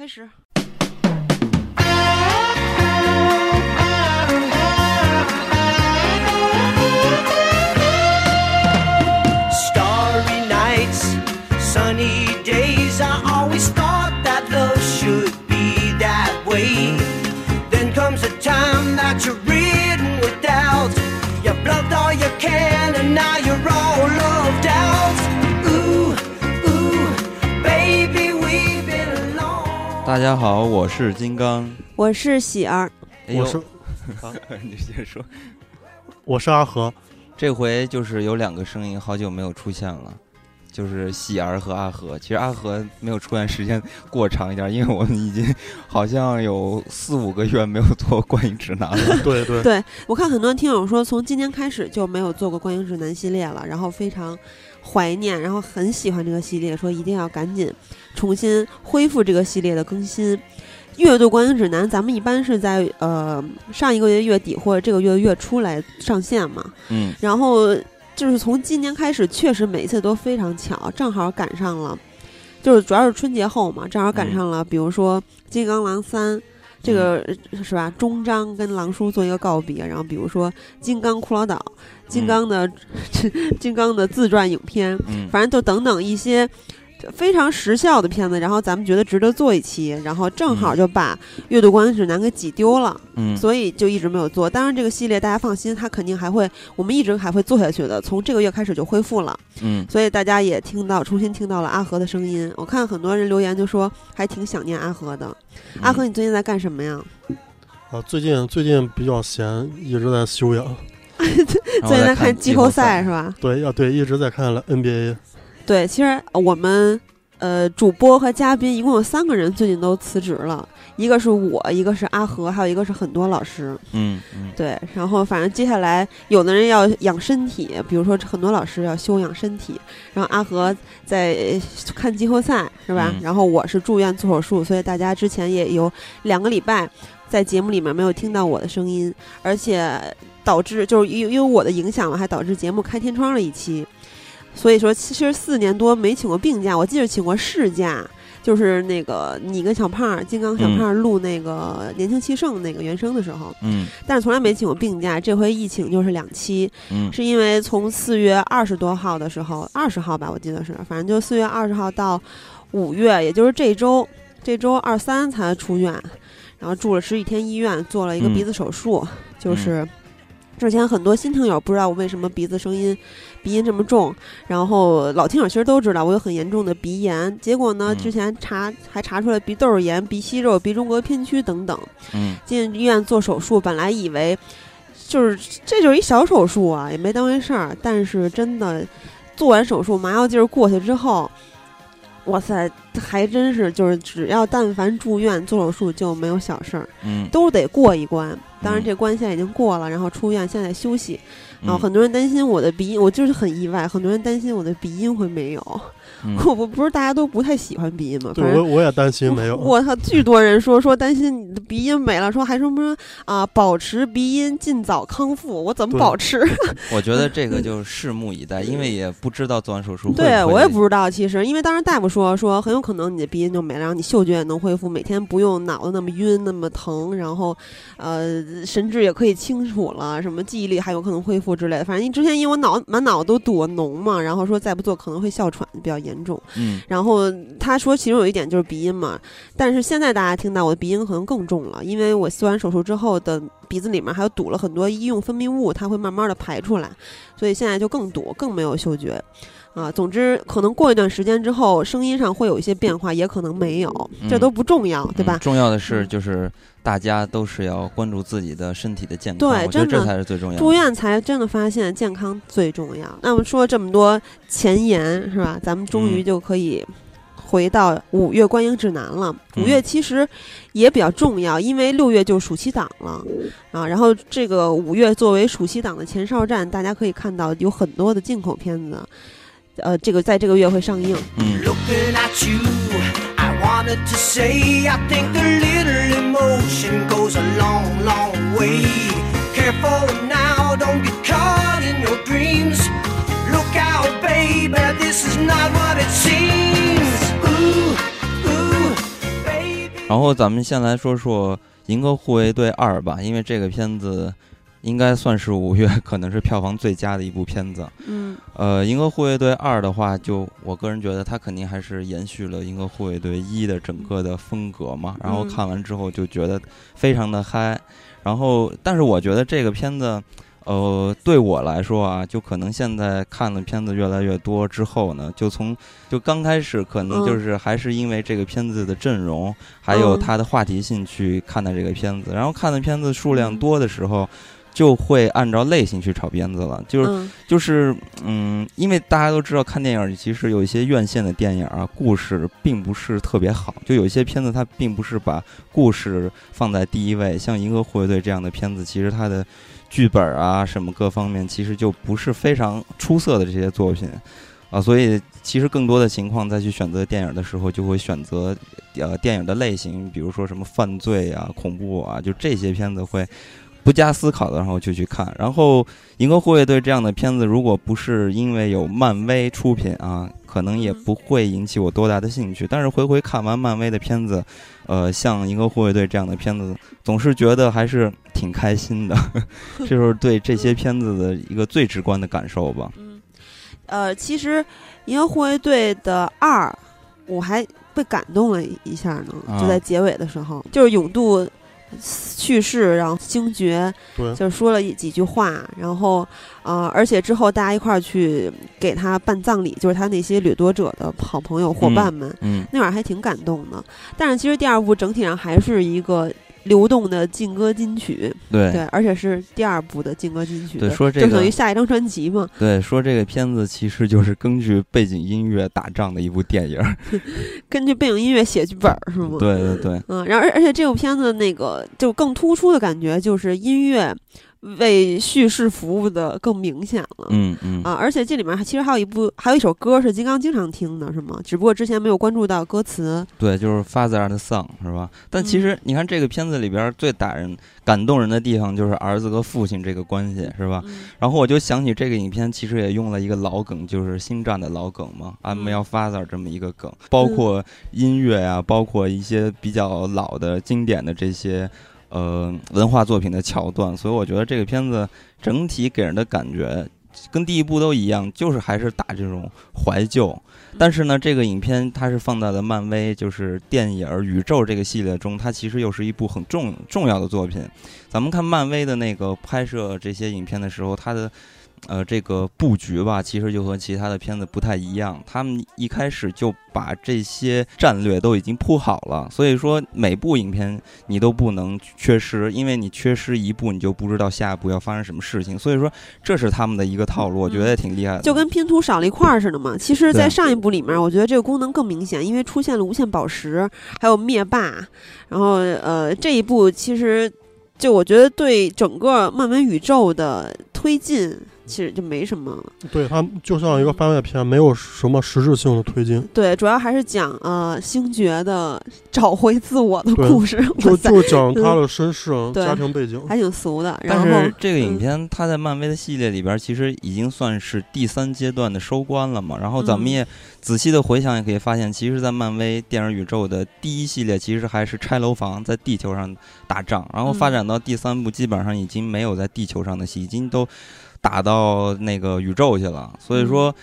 开始。大家好，我是金刚。我是喜儿，哎我是好，你先说。我是阿和，这回就是有两个声音，好久没有出现了，就是喜儿和阿和。其实阿和没有出现时间过长一点，因为我们已经好像有四五个月没有做观影指南了。对对对我看很多听友说，从今年开始就没有做过观影指南系列了，然后非常怀念，然后很喜欢这个系列，说一定要赶紧重新恢复这个系列的更新。月度观影指南，咱们一般是在呃上一个月月底或者这个月月初来上线嘛，嗯，然后就是从今年开始，确实每一次都非常巧，正好赶上了，就是主要是春节后嘛，正好赶上了，比如说《金刚狼三》。这个是吧？终章跟狼叔做一个告别，然后比如说《金刚骷髅岛》，金刚的、金刚的自传影片，嗯反正就等等一些非常时效的片子，然后咱们觉得值得做一期，然后正好就把《阅读观影指南》给挤丢了。嗯，所以就一直没有做。当然，这个系列大家放心，它肯定还会，我们一直还会做下去的。从这个月开始就恢复了，嗯所以大家也听到重新听到了阿和的声音。我看很多人留言就说还挺想念阿和的。嗯阿和，你最近在干什么呀？啊，最近最近比较闲，一直在休养。最近在看季后赛是吧？对要，对，一直在看了 NBA。对，其实我们呃主播和嘉宾一共有三个人最近都辞职了，一个是我，一个是阿和，还有一个是很多老师。嗯嗯对，然后反正接下来有的人要养身体，比如说很多老师要休养身体，然后阿和在呃看季后赛是吧？嗯然后我是住院做手术，所以大家之前也有两个礼拜在节目里面没有听到我的声音，而且导致就是因因为我的影响嘛，还导致节目开天窗了一期。所以说，其实四年多没请过病假，我记得请过事假，就是那个你跟小胖儿、金刚小胖儿录那个《年轻气盛》那个原声的时候，嗯。但是从来没请过病假，这回一请就是两期，嗯。是因为从四月二十多号的时候，二十号吧，我记得是，反正就四月二十号到五月，也就是这周，这周二三才出院，然后住了十几天医院，做了一个嗯。鼻子手术，就是。之前很多新听友不知道我为什么鼻子声音鼻音这么重，然后老听友其实都知道我有很严重的鼻炎，结果呢，嗯之前查还查出来鼻窦炎、鼻息肉、鼻中隔偏曲等等，嗯进医院做手术，本来以为就是这就是一小手术啊，也没当回事儿。但是真的做完手术，麻药劲儿过去之后，哇塞，还真是就是只要但凡住院做手术就没有小事儿，嗯，都得过一关。当然嗯这关现在已经过了，然后出院现在休息。然后嗯很多人担心我的鼻音，我就是很意外，很多人担心我的鼻音会没有。嗯 我不不是大家都不太喜欢鼻音吗？对反正我我也担心没有。我操，巨多人说说担心你的鼻音没了，说还说什么啊，保持鼻音，尽早康复。我怎么保持？我觉得这个就拭目以待，因为也不知道做完手术会不对我也不知道，其实因为当时大夫说说很有可能你的鼻音就没了，然后你嗅觉也能恢复，每天不用脑子那么晕那么疼，然后呃神志也可以清楚了，什么记忆力还有可能恢复之类的。反正之前因为我脑满脑子都堵脓嘛，然后说再不做可能会哮喘比较严重。嗯然后他说，其中有一点就是鼻音嘛，但是现在大家听到我的鼻音可能更重了，因为我做完手术之后的鼻子里面还有堵了很多医用分泌物，它会慢慢的排出来，所以现在就更堵，更没有嗅觉。啊，总之可能过一段时间之后，声音上会有一些变化，也可能没有，这嗯都不重要，对吧？嗯重要的是嗯就是大家都是要关注自己的身体的健康，对我觉得真的这才是最重要的。住院才真的发现健康最重要。那么说这么多前言是吧？咱们终于嗯就可以回到五月观影指南了。嗯五月其实也比较重要，因为六月就暑期档了啊。然后这个五月作为暑期档的前哨站，大家可以看到有很多的进口片子，呃，这个在这个月会上映。嗯 Looking at you, I wanted to say, I think a little emotion goes a long, long way. Careful now, don't get caught in your dreams. Look out, baby, this is not what it seems. Ooh, ooh, baby. 然后咱们先来说说《银河护卫队二》吧，因为这个片子应该算是五月可能是票房最佳的一部片子。嗯呃，《银河护卫队二》的话，就我个人觉得它肯定还是延续了《银河护卫队一》的整个的风格嘛。然后嗯看完之后就觉得非常的嗨。然后，但是我觉得这个片子，呃，对我来说啊，就可能现在看的片子越来越多之后呢，就从就刚开始可能嗯就是还是因为这个片子的阵容，还有嗯它的话题性去看待这个片子。然后看的片子数量嗯多的时候。就会按照类型去炒片子了，就是嗯。就是，嗯，因为大家都知道，看电影其实有一些院线的电影啊，故事并不是特别好，就有一些片子它并不是把故事放在第一位，像《银河护卫队》这样的片子，其实它的剧本啊什么各方面其实就不是非常出色的这些作品。啊，所以其实更多的情况再去选择电影的时候，就会选择呃电影的类型，比如说什么犯罪啊、恐怖啊，就这些片子会。不加思考的，然后就去看。然后《银河护卫队》这样的片子，如果不是因为有漫威出品啊，可能也不会引起我多大的兴趣。但是回回看完漫威的片子，呃，像《银河护卫队》这样的片子，总是觉得还是挺开心的。这就是对这些片子的一个最直观的感受吧。嗯，呃，其实《银河护卫队》的二，我还被感动了一下呢，啊就在结尾的时候，就是永渡去世，然后星爵对，就说了一几句话，然后呃，而且之后大家一块儿去给他办葬礼，就是他那些掠夺者的好朋友伙伴们，嗯那会儿还挺感动的。但是其实第二部整体上还是一个流动的劲歌金曲，对对，而且是第二部的劲歌金曲，对说这就等于下一张专辑嘛。对，说这个片子其实就是根据背景音乐打仗的一部电影。根据背景音乐写剧本儿是吗？，对对对，嗯，然后而而且这部片子那个就更突出的感觉就是音乐为叙事服务的更明显了。嗯嗯啊，而且这里面还其实还有一部，还有一首歌是金刚经常听的，是吗？只不过之前没有关注到歌词。对，就是 Father and Son 是吧？但其实你看这个片子里边最打人、感动人的地方就是儿子和父亲这个关系是吧？嗯然后我就想起这个影片其实也用了一个老梗，就是《星战》的老梗嘛，I'm 嗯 your father 这么一个梗，包括音乐啊，包括一些比较老的经典的这些呃文化作品的桥段，所以我觉得这个片子整体给人的感觉。跟第一部都一样，就是还是打这种怀旧，但是呢，这个影片它是放在了漫威就是电影儿宇宙这个系列中，它其实又是一部很重重要的作品。咱们看漫威的那个拍摄这些影片的时候，它的呃这个布局吧，其实就和其他的片子不太一样。他们一开始就把这些战略都已经铺好了，所以说每部影片你都不能缺失，因为你缺失一部，你就不知道下一步要发生什么事情。所以说这是他们的一个套路，我觉得也挺厉害的。就跟拼图少了一块儿似的嘛。其实，在上一部里面，我觉得这个功能更明显，因为出现了无限宝石，还有灭霸。然后，呃，这一部其实就我觉得对整个漫威宇宙的推进，其实就没什么。对，它就像一个番外篇，没有什么实质性的推进，对，主要还是讲呃星爵的找回自我的故事。就，就讲他的身世、对家庭背景。还挺俗的。然但后是这个影嗯片它在漫威的系列里边，其实已经算是第三阶段的收官了嘛。然后咱们嗯也仔细的回想，也可以发现，其实，在漫威电影宇宙的第一系列，其实还是拆楼房，在地球上打仗。然后发嗯展到第三部，基本上已经没有在地球上的戏，已经都打到那个宇宙去了。所以说。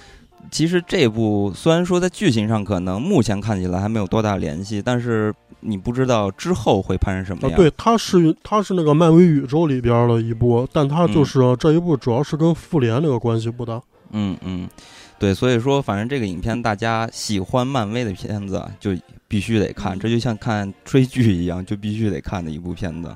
其实这部虽然说在剧情上可能目前看起来还没有多大联系，但是你不知道之后会拍成什么啊，样。对，它是它是那个漫威宇宙里边的一部，但它就是、这一部主要是跟复联那个关系不大。嗯嗯，对，所以说反正这个影片大家喜欢漫威的片子啊就必须得看，嗯这就像看追剧一样，就必须得看的一部片子。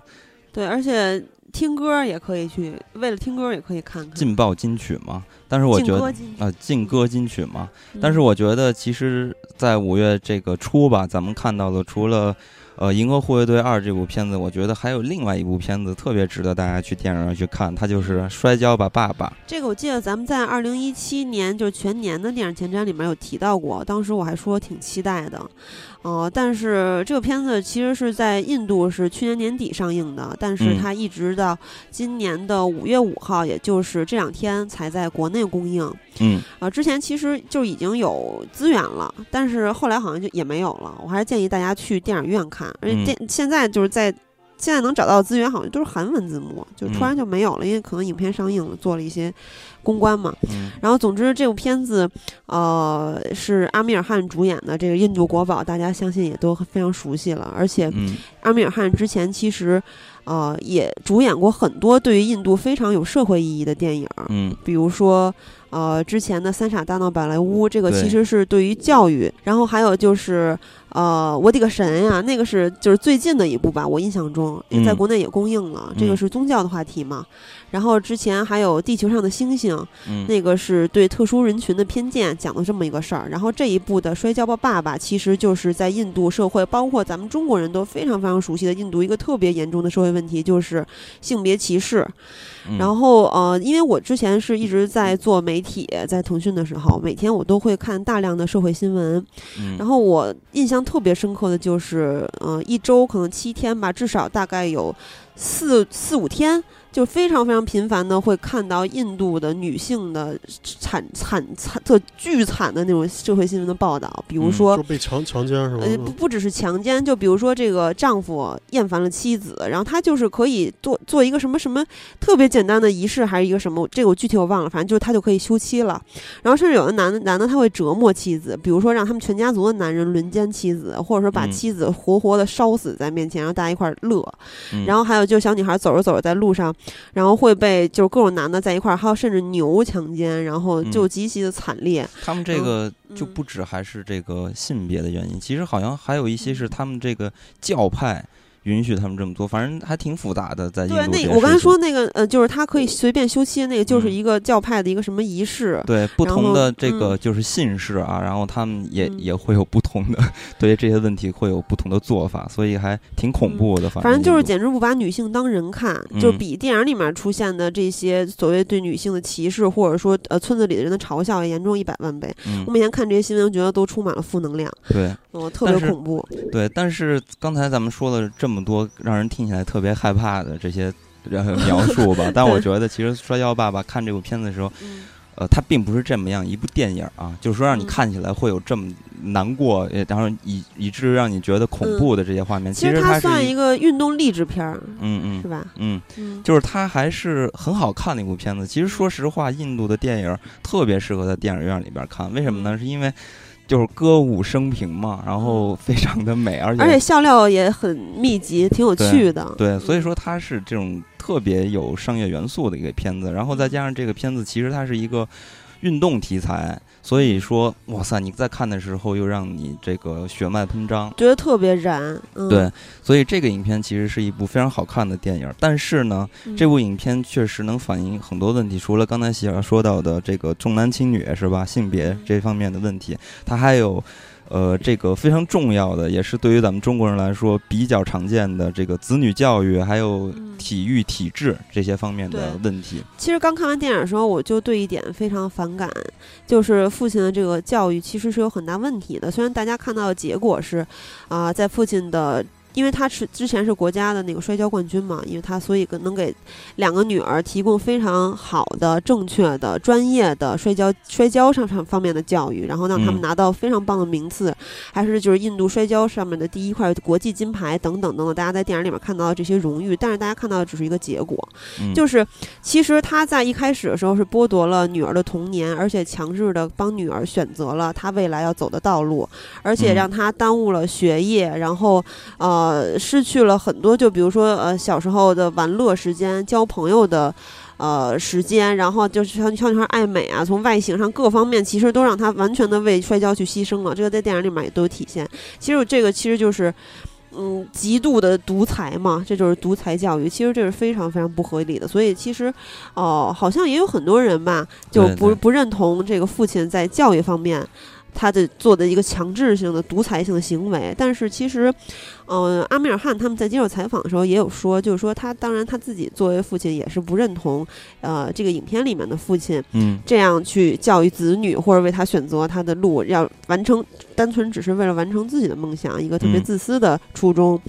对，而且听歌也可以去，为了听歌也可以看看。劲爆金曲嘛，但是我觉得啊，劲歌金曲嘛，嗯但是我觉得其实，在五月这个初吧，咱们看到的除了。呃，《银河护卫队二》这部片子，我觉得还有另外一部片子特别值得大家去电影院去看，它就是《摔跤吧，爸爸》。这个我记得咱们在二零一七年就是全年的电影前瞻里面有提到过，当时我还说挺期待的，呃，但是这个片子其实是在印度是去年年底上映的，但是嗯它一直到今年的五月五号，也就是这两天才在国内公映。嗯啊，之前其实就已经有资源了，但是后来好像就也没有了。我还是建议大家去电影院看，而且嗯电、现在就是在现在能找到的资源好像都是韩文字幕，就突然嗯就没有了，因为可能影片上映了，做了一些公关嘛。嗯然后总之这部片子，呃，是阿米尔汗主演的这个印度国宝，大家相信也都非常熟悉了，而且嗯阿米尔汗之前其实。呃，也主演过很多对于印度非常有社会意义的电影，嗯比如说，呃，之前的《三傻大闹宝莱坞》，这个其实是对于教育，然后还有就是，呃，我的个神呀，那个是就是最近的一部吧，我印象中也在嗯国内也公映了，这个嗯是宗教的话题嘛。然后之前还有《地球上的星星》，嗯那个是对特殊人群的偏见讲的这么一个事儿。然后这一部的《摔跤吧，爸爸》其实就是在印度社会，包括咱们中国人都非常非常熟悉的印度一个特别严重的社会问题，就是性别歧视。嗯然后呃，因为我之前是一直在做媒体，在腾讯的时候，每天我都会看大量的社会新闻。嗯然后我印象特别深刻的就是，嗯，一周可能七天吧，至少大概有四四五天，就非常非常频繁的会看到印度的女性的惨惨惨特巨惨的那种社会新闻的报道，比如嗯说就被强强奸是吧？呃，不不只是强奸，就比如说这个丈夫厌烦了妻子，然后他就是可以做做一个什么什么特别简单的仪式，还是一个什么，这个我具体我忘了，反正就是他就可以休妻了。然后甚至有的男的男的他会折磨妻子，比如说让他们全家族的男人轮奸妻子，或者说把嗯妻子活活的烧死在面前，然后大家一块儿乐。嗯然后还有就是小女孩走着走着在路上，然后会被就是各种男的在一块儿，还有甚至牛强奸，然后就嗯极其的惨烈。他们这嗯个就嗯不止还是这个性别的原因，其实好像还有一些是他们这个教派允许他们这么做，反正还挺复杂的。在印度对，那我刚才说那个呃，就是他可以随便休妻，那个就是嗯一个教派的一个什么仪式。对不同的这个嗯就是姓氏啊，然后他们也嗯也会有不同的 对于这些问题会有不同的做法，所以还挺恐怖的。反反正就是简直不把女性当人看，就嗯比电影里面出现的这些所谓对女性的歧视，或者说呃村子里的人的嘲笑，要严重一百万倍。嗯我每天看这些新闻，我觉得都充满了负能量，对嗯，特别恐怖。对，但是刚才咱们说了这么多让人听起来特别害怕的这些呃描述吧，但我觉得其实《摔跤爸爸》看这部片子的时候，嗯。呃，它并不是这么样一部电影啊，就是说让你嗯看起来会有这么难过，也然后以以至于让你觉得恐怖的这些画面。嗯其实它算一个运动励志片儿，嗯嗯。是吧？嗯，嗯，就是它还是很好看的一部片子。其实说实话，印度的电影特别适合在电影院里边看，为什么嗯。呢？是因为就是歌舞升平嘛，然后非常的美，而且而且笑料也很密集，挺有趣的。对，所以嗯说它是这种特别有商业元素的一个片子，然后再加上这个片子其实它是一个运动题材，所以说哇塞，你在看的时候又让你这个血脉喷张。觉得特别燃。嗯、对，所以这个影片其实是一部非常好看的电影，但是呢，嗯这部影片确实能反映很多问题，除了刚才喜儿说到的这个重男轻女是吧，性别嗯这方面的问题，它还有。呃，这个非常重要的，也是对于咱们中国人来说比较常见的这个子女教育，还有嗯体育、体制这些方面的问题。其实刚看完电影的时候，我就对一点非常反感，就是父亲的这个教育其实是有很大问题的。虽然大家看到的结果是，啊、在父亲的。因为他是之前是国家的那个摔跤冠军嘛，因为他所以跟能给两个女儿提供非常好的、正确的、专业的摔跤摔跤上上方面的教育，然后让他们嗯。拿到非常棒的名次，还是就是印度摔跤上面的第一块国际金牌等等等等。大家在电影里面看到的这些荣誉，但是大家看到的只是一个结果，嗯，就是其实他在一开始的时候是剥夺了女儿的童年，而且强制的帮女儿选择了她未来要走的道路，而且嗯。让她耽误了学业，然后呃失去了很多，就比如说呃小时候的玩乐时间、交朋友的。呃，时间，然后就是像小女孩爱美啊，从外形上各方面，其实都让她完全的为摔跤去牺牲了。这个在电影里面也都有体现。其实这个其实就是，嗯，极度的独裁嘛，这就是独裁教育。其实这是非常非常不合理的。所以其实，哦、好像也有很多人吧，就不不认同这个父亲在教育方面。他的做的一个强制性的独裁性的行为，但是其实，嗯、阿米尔汗他们在接受采访的时候也有说，就是说他当然他自己作为父亲也是不认同，呃，这个影片里面的父亲嗯这样去教育子女，或者为他选择他的路，要完成单纯只是为了完成自己的梦想，一个特别嗯自私的初衷。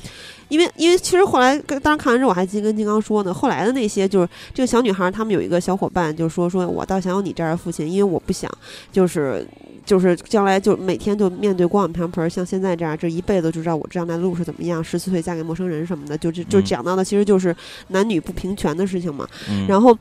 因为因为其实后来跟当时看完之后，我还跟金刚说呢，后来的那些就是这个小女孩，他们有一个小伙伴就说说，我倒想有你这样的父亲，因为我不想就是。就是将来就每天就面对锅碗瓢盆，像现在这样，这一辈子就知道我这样的路是怎么样。十四岁嫁给陌生人什么的，就就就嗯讲到的其实就是男女不平权的事情嘛。嗯然后，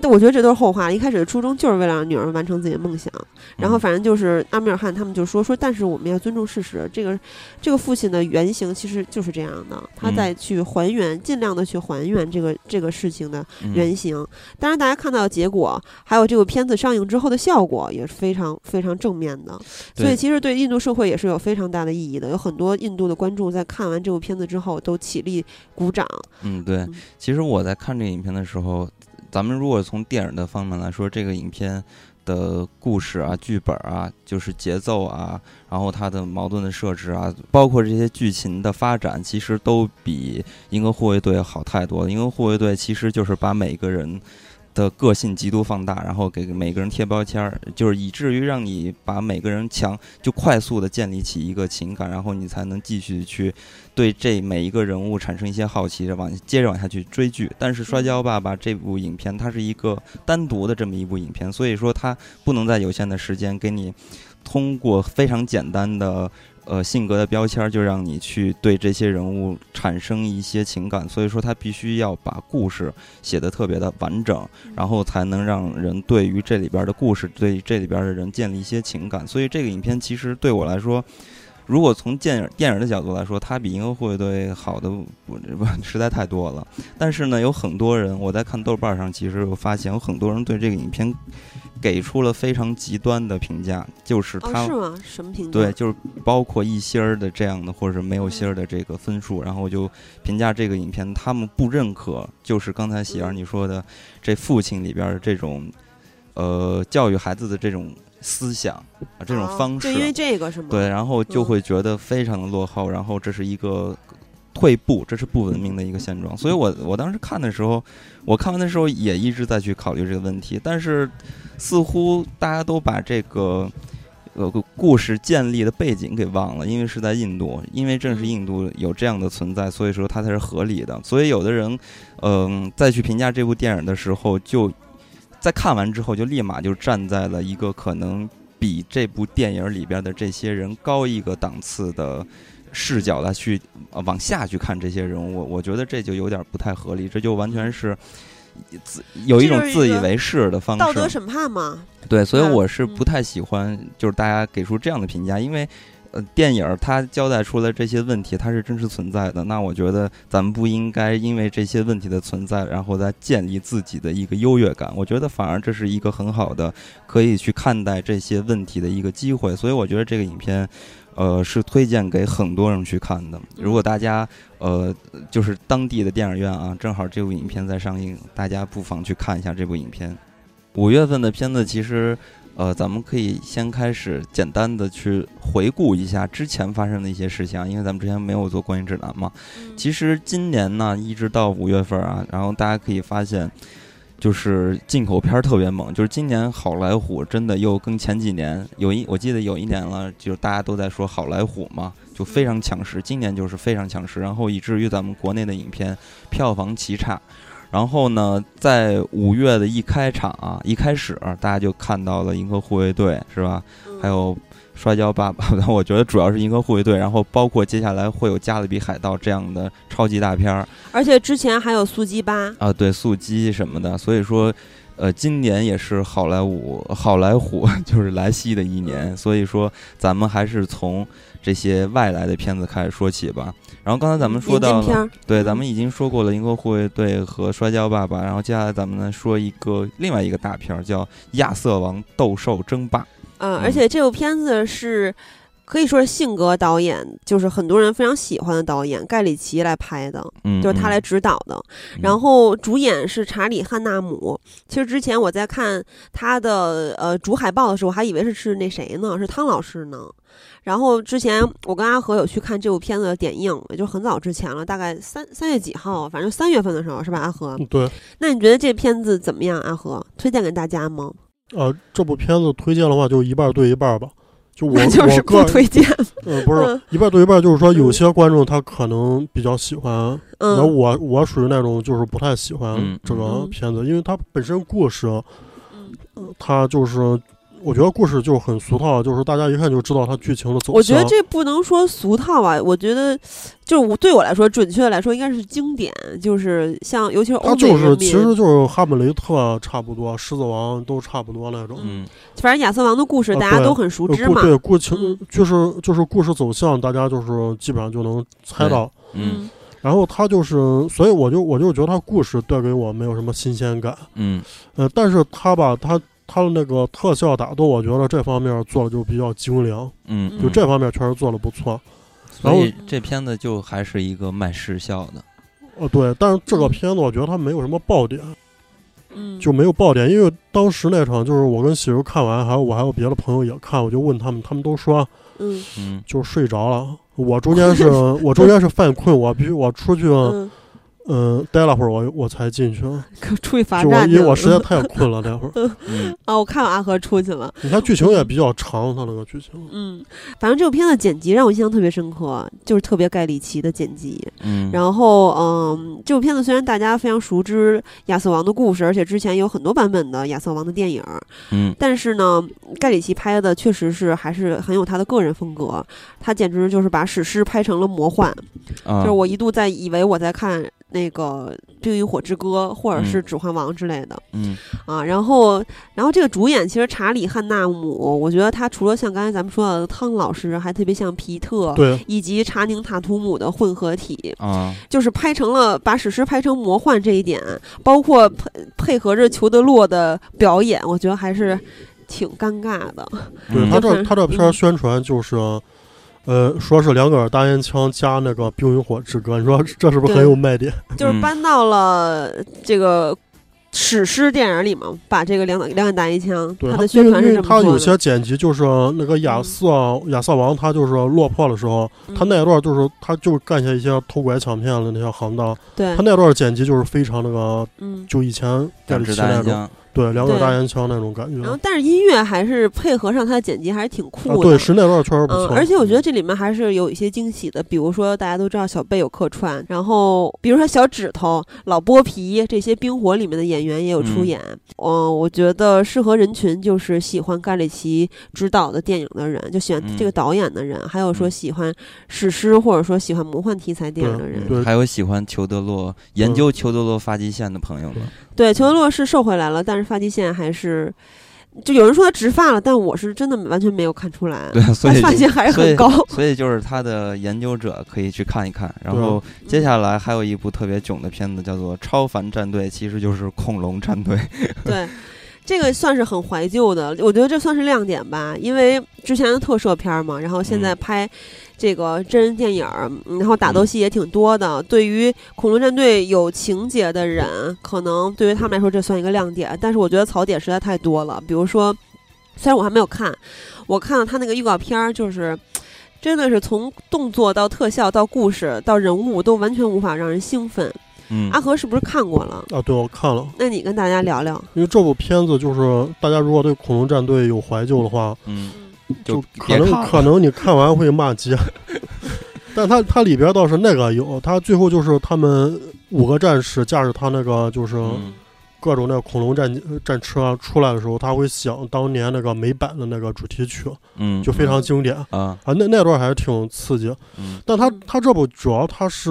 但我觉得这都是后话。一开始的初衷就是为了让女儿完成自己的梦想。然后嗯反正就是阿米尔汗他们就说说，但是我们要尊重事实。这个这个父亲的原型其实就是这样的，他嗯在去还原，尽量的去还原这个这个事情的嗯原型。当然，大家看到的结果，还有这个片子上映之后的效果，也是非常非常正面的。所以其实对印度社会也是有非常大的意义的。有很多印度的观众在看完这部片子之后都起立鼓掌。嗯，对嗯。其实我在看这个影片的时候，咱们如果从电影的方面来说，这个影片的故事啊、剧本啊，就是节奏啊，然后它的矛盾的设置啊，包括这些剧情的发展，其实都比《银河护卫队》好太多了。《银河护卫队》其实就是把每个人。的个性极度放大，然后给每个人贴标签儿，就是以至于让你把每个人强就快速的建立起一个情感，然后你才能继续去对这每一个人物产生一些好奇，往接着往下去追剧。但是《摔跤爸爸》这部影片，它是一个单独的这么一部影片，所以说它不能在有限的时间给你通过非常简单的呃性格的标签儿，就让你去对这些人物产生一些情感。所以说，他必须要把故事写得特别的完整，然后才能让人对于这里边的故事，对于这里边的人建立一些情感。所以这个影片其实对我来说。如果从电影电影的角度来说，它比《银河护卫队》好的不不实在太多了。但是呢，有很多人我在看豆瓣上，其实我发现有很多人对这个影片给出了非常极端的评价，就是哦，它、是吗？什么评价？对，就是包括一星儿的这样的，或者是没有星儿的这个分数，然后就评价这个影片，他们不认可，就是刚才喜儿嗯你说的这父亲里边这种，呃，教育孩子的这种思想啊，这种哦方式，就因为这个是吗？对，然后就嗯会觉得非常的落后，然后这是一个退步，这是不文明的一个现状。所以我我当时看的时候，我看完的时候也一直在去考虑这个问题，但是似乎大家都把这个。呃，故事建立的背景给忘了，因为是在印度，因为正是印度有这样的存在，所以说它才是合理的。所以有的人，嗯、再去评价这部电影的时候，就在看完之后，就立马就站在了一个可能比这部电影里边的这些人高一个档次的视角来去呃往下去看这些人物，我觉得这就有点不太合理，这就完全是自有一种自以为是的方式。道德审判嘛。对，所以嗯我是嗯不太喜欢，就是大家给出这样的评价，因为。呃，电影儿它交代出来这些问题，它是真实存在的。那我觉得咱们不应该因为这些问题的存在，然后再建立自己的一个优越感。我觉得反而这是一个很好的可以去看待这些问题的一个机会。所以我觉得这个影片，呃，是推荐给很多人去看的。如果大家呃，就是当地的电影院啊，正好这部影片在上映，大家不妨去看一下这部影片。五月份的片子其实。呃，咱们可以先开始简单的去回顾一下之前发生的一些事情啊，因为咱们之前没有做观影指南嘛。嗯其实今年呢，一直到五月份啊，然后大家可以发现，就是进口片儿特别猛，就是今年好莱坞真的又跟前几年有一，我记得有一年了，就是大家都在说好莱坞嘛，就非常抢食，今年就是非常抢食，然后以至于咱们国内的影片票房奇差。然后呢，在五月的一开场啊，一开始大家就看到了《银河护卫队》，是吧？嗯还有《摔跤爸爸》，但我觉得主要是《银河护卫队》，然后包括接下来会有《加勒比海盗》这样的超级大片儿而且之前还有速激八，啊，对，速激什么的，所以说。呃，今年也是好莱坞好莱坞 就是来西的一年，所以说咱们还是从这些外来的片子开始说起吧。然后刚才咱们说到对，嗯咱们已经说过了《银河护卫队》和《摔跤爸爸》，然后接下来咱们呢说一个另外一个大片儿，叫《亚瑟王斗兽争霸》。嗯，嗯而且这部片子是可以说是性格导演，就是很多人非常喜欢的导演盖里奇来拍的，就是他来指导的。嗯然后主演是查理汉纳姆。其实之前我在看他的呃主海报的时候，我还以为是是那谁呢，是汤老师呢。然后之前我跟阿和有去看这部片子的点映，也就很早之前了，大概三三月几号，反正三月份的时候是吧？阿和，嗯对，那你觉得这片子怎么样？阿和推荐给大家吗？呃，这部片子推荐的话就一半对一半吧。就我那就是不我个推荐。呃不是嗯一半对一半，就是说有些观众他可能比较喜欢，然后嗯我我属于那种就是不太喜欢嗯这个嗯片子，因为它本身故事，嗯它就是我觉得故事就很俗套，就是大家一看就知道它剧情的走向。我觉得这不能说俗套吧，我觉得就是我对我来说，准确的来说应该是经典，就是像尤其是欧它就是美人民，其实就是哈姆雷特差不多，狮子王都差不多那种。嗯反正亚瑟王的故事大家都很熟呃知嘛。故对故情嗯就是就是故事走向，大家就是基本上就能猜到。嗯然后他就是，所以我就我就觉得他故事带给我没有什么新鲜感。嗯呃，但是他吧，他他的那个特效打斗，我觉得这方面做的就比较精良，嗯，就这方面确实做的不错。所以这片子就还是一个卖视效的。呃，对，但是这个片子我觉得它没有什么爆点，嗯，就没有爆点，因为当时那场就是我跟喜柔看完，还有我还有别的朋友也看，我就问他们，他们都说嗯嗯就睡着了。我中间是 我中间是犯困，我必须我出去嗯，嗯待了会儿，我我才进去，出去罚站去。因为我实在太困了待会儿。嗯啊，我看到阿和出去了。你看剧情也比较长，它那个剧情。嗯，反正这部片子剪辑让我印象特别深刻，就是特别盖里奇的剪辑。嗯，然后，嗯，这部片子虽然大家非常熟知亚瑟王的故事，而且之前有很多版本的亚瑟王的电影，嗯但是呢，盖里奇拍的确实是还是很有他的个人风格。他简直就是把史诗拍成了魔幻。啊，就是我一度在以为我在看那个《冰与火之歌》或者是嗯《指环王》之类的。嗯啊，然后，然后这个主演其实查理·汉纳姆，我觉得他除了像刚才咱们说到的汤老师，还特别像皮特，对，以及查宁·塔图姆的混合体，啊就是拍成了把史诗拍成魔幻这一点，包括配配合着裘德洛的表演，我觉得还是挺尴尬的。嗯对他就是这他这片宣传就是，呃，说是两杆大烟枪加那个《冰与火之歌》，你说这是不是很有卖点？嗯 就是搬到了这个史诗电影里嘛，把这个两两杆大烟枪，对，它他的宣传是什么因为他有。些剪辑就是那个亚瑟亚瑟王，他就是落魄的时候，他嗯那一段就是他就干下一些偷拐抢骗的那些行当，对他，那段剪辑就是非常那个，嗯。就以前盖里两只奇那种，对，两杆大烟枪那种感觉然。后，但是音乐还是配合上它的剪辑，还是挺酷啊，的。对，是那段确实不嗯，错。而且我觉得这里面还是有一些惊喜的，比如说大家都知道小贝有客串，然后比如说小指头、老剥皮这些冰火里面的演员也有出嗯演。嗯，我觉得适合人群就是喜欢盖里奇执导的电影的人，就喜欢这个嗯导演的人，还有说嗯喜欢史诗或者说喜欢魔幻题材电影的人。还有喜欢裘德洛研究裘德洛发际线的朋友们，对，裘德洛是瘦回来了，但是发际线还是。就有人说他植发了，但我是真的完全没有看出来，对，所以他发线还是很高。所以就是他的研究者可以去看一看。然后接下来还有一部特别囧的片子，叫做《超凡战队》，其实就是恐龙战队。对，这个算是很怀旧的，我觉得这算是亮点吧，因为之前的特摄片儿嘛，然后现在嗯拍这个真人电影然后打斗嗯戏也挺多的。对于恐龙战队有情节的人，可能对于他们来说这算一个亮点，但是我觉得槽点实在太多了，比如说，虽然我还没有看，我看了他那个预告片儿，就是。真的是从动作到特效到故事到人物都完全无法让人兴奋。嗯阿和是不是看过了？啊，对，我看了，那你跟大家聊聊。因为这部片子就是大家如果对恐龙战队有怀旧的话，嗯，就就可能可能你看完会骂街，但它它里边倒是那个有，它最后就是他们五个战士驾驶他那个就是嗯各种那恐龙战战车出来的时候，他会想当年那个美版的那个主题曲，嗯，就非常经典啊，啊，那那段还是挺刺激。嗯但他他这部主要他是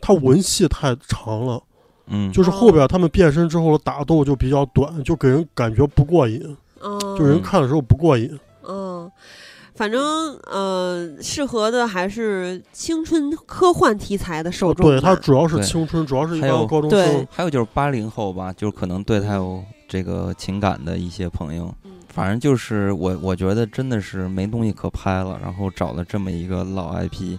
他文戏太长了，嗯，就是后边他们变身之后的打斗就比较短，就给人感觉不过瘾，嗯，就人看的时候不过瘾。嗯，反正呃，适合的还是青春科幻题材的受众吧。对，它主要是青春，主要是一还有高中生。还有就是八零后吧，就是可能对他有这个情感的一些朋友，嗯反正就是我我觉得真的是没东西可拍了，然后找了这么一个老 IP，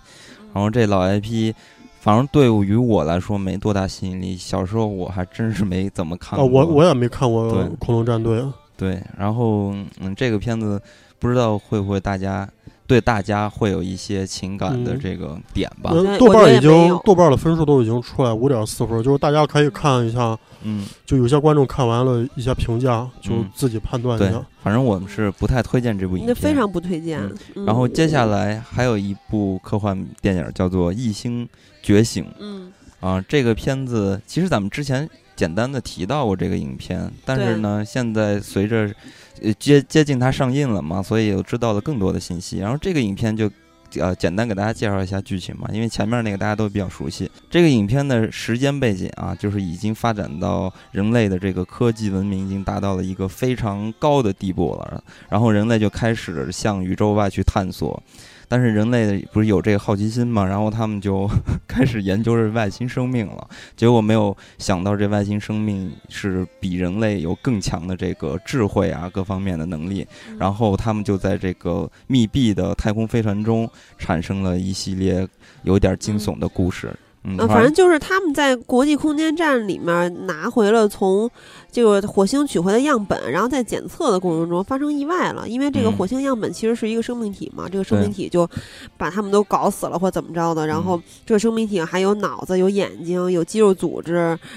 然后这老 IP。反正对于我来说没多大吸引力，小时候我还真是没怎么看。我我也没看过对《恐龙战队》。对，然后嗯，这个片子不知道会不会大家对大家会有一些情感的嗯。这个点吧。豆瓣已经豆瓣的分数都已经出来五点四分，就是大家可以看一下，嗯，就有些观众看完了一些评价，就嗯自己判断一对下。，反正我们是不太推荐这部影片。那非常不推荐然后接下，来还有一部科幻电影叫做《异星觉醒》嗯。啊，这个片子其实咱们之前简单的提到过这个影片，但是呢，现在随着呃接接近它上映了嘛，所以又知道了更多的信息。然后这个影片就。呃，简单给大家介绍一下剧情嘛，因为前面那个大家都比较熟悉。这个影片的时间背景啊，就是已经发展到人类的这个科技文明已经达到了一个非常高的地步了，然后人类就开始向宇宙外去探索。但是人类不是有这个好奇心嘛，然后他们就 开始研究这外星生命了。结果没有想到，这外星生命是比人类有更强的这个智慧啊，各方面的能力。嗯然后他们就在这个密闭的太空飞船中产生了一系列有点惊悚的故事。嗯，呃，反正就是他们在国际空间站里面拿回了从这个火星取回的样本，然后在检测的过程中发生意外了，因为这个嗯。火星样本其实是一个生命体嘛，这个生命体就把他们都搞死了或怎么着的，然后这个生命体还有脑子、有眼睛、有肌肉组织，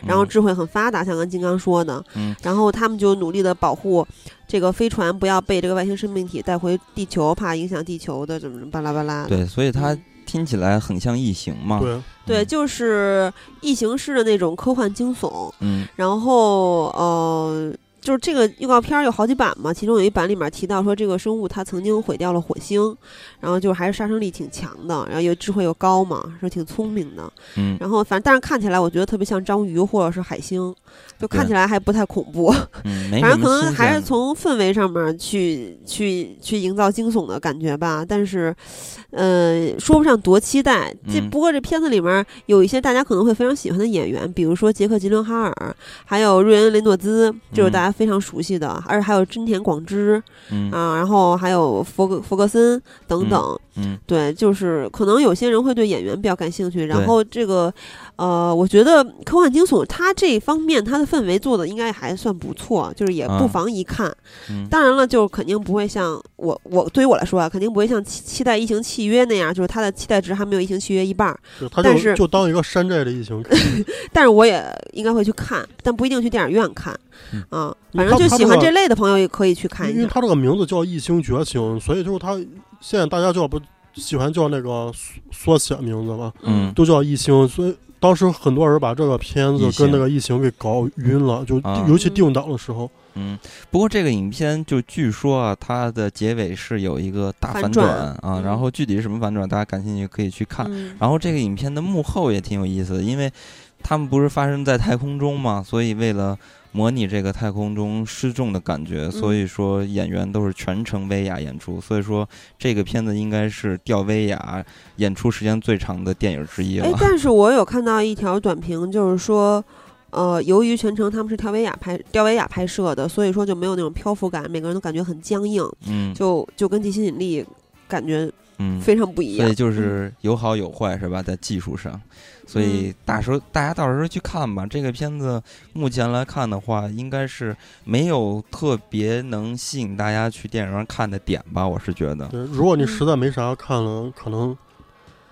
然后嗯。智慧很发达，像跟金刚说的，嗯。然后他们就努力的保护。这个飞船不要被这个外星生命体带回地球，怕影响地球的怎么巴拉巴拉。对，所以它听起来很像异形嘛。对，对，嗯就是异形式的那种科幻惊悚。嗯然后呃，就是这个预告片儿有好几版嘛，其中有一版里面提到说这个生物它曾经毁掉了火星，然后就是还是杀伤力挺强的，然后又智慧又高嘛，说挺聪明的。嗯然后反正但是看起来我觉得特别像章鱼或者是海星，就看起来还不太恐怖。嗯，反正可能还是从氛围上面去去去营造惊悚的感觉吧，但是，呃，说不上多期待。这嗯不过这片子里面有一些大家可能会非常喜欢的演员，比如说杰克·吉伦哈尔，还有瑞恩·雷诺兹，就是嗯大家非常熟悉的，而且还有真田广之嗯啊，然后还有弗格弗格森等等。嗯对，就是可能有些人会对演员比较感兴趣，然后这个，呃，我觉得科幻惊悚它这方面它的氛围做的应该还算不错，就是也不啊妨一看。嗯当然了，就肯定不会像我我对于我来说啊，肯定不会像期期待《异形契约》那样，就是它的期待值还没有《异形契约》一半但就是就当一个山寨的异形看。但是我也应该会去看，但不一定去电影院看嗯反正就喜欢这类的朋友也可以去看一下。因为它这个名字叫《异星觉醒》，所以就是它现在大家叫不喜欢叫那个缩缩写名字嘛，嗯都叫异星，所以当时很多人把这个片子跟那个异形给搞晕了，就啊。尤其定档的时候，嗯，不过这个影片就据说啊，它的结尾是有一个大反反转。啊，嗯。然后具体是什么反转，大家感兴趣可以去看。嗯。然后这个影片的幕后也挺有意思的，因为他们不是发生在太空中嘛，所以为了模拟这个太空中失重的感觉，所以说演员都是全程威亚演出，所以说这个片子应该是吊威亚演出时间最长的电影之一哎了，。但是我有看到一条短评，就是说，呃，由于全程他们是吊威亚拍吊威亚拍摄的，所以说就没有那种漂浮感，每个人都感觉很僵硬，嗯就就跟地心引力感觉嗯，非常不一样。所以就是有好有坏是吧？在技术上，所以嗯大时候大家到时候去看吧。这个片子目前来看的话，应该是没有特别能吸引大家去电影院看的点吧，我是觉得。对，如果你嗯实在没啥看了，可能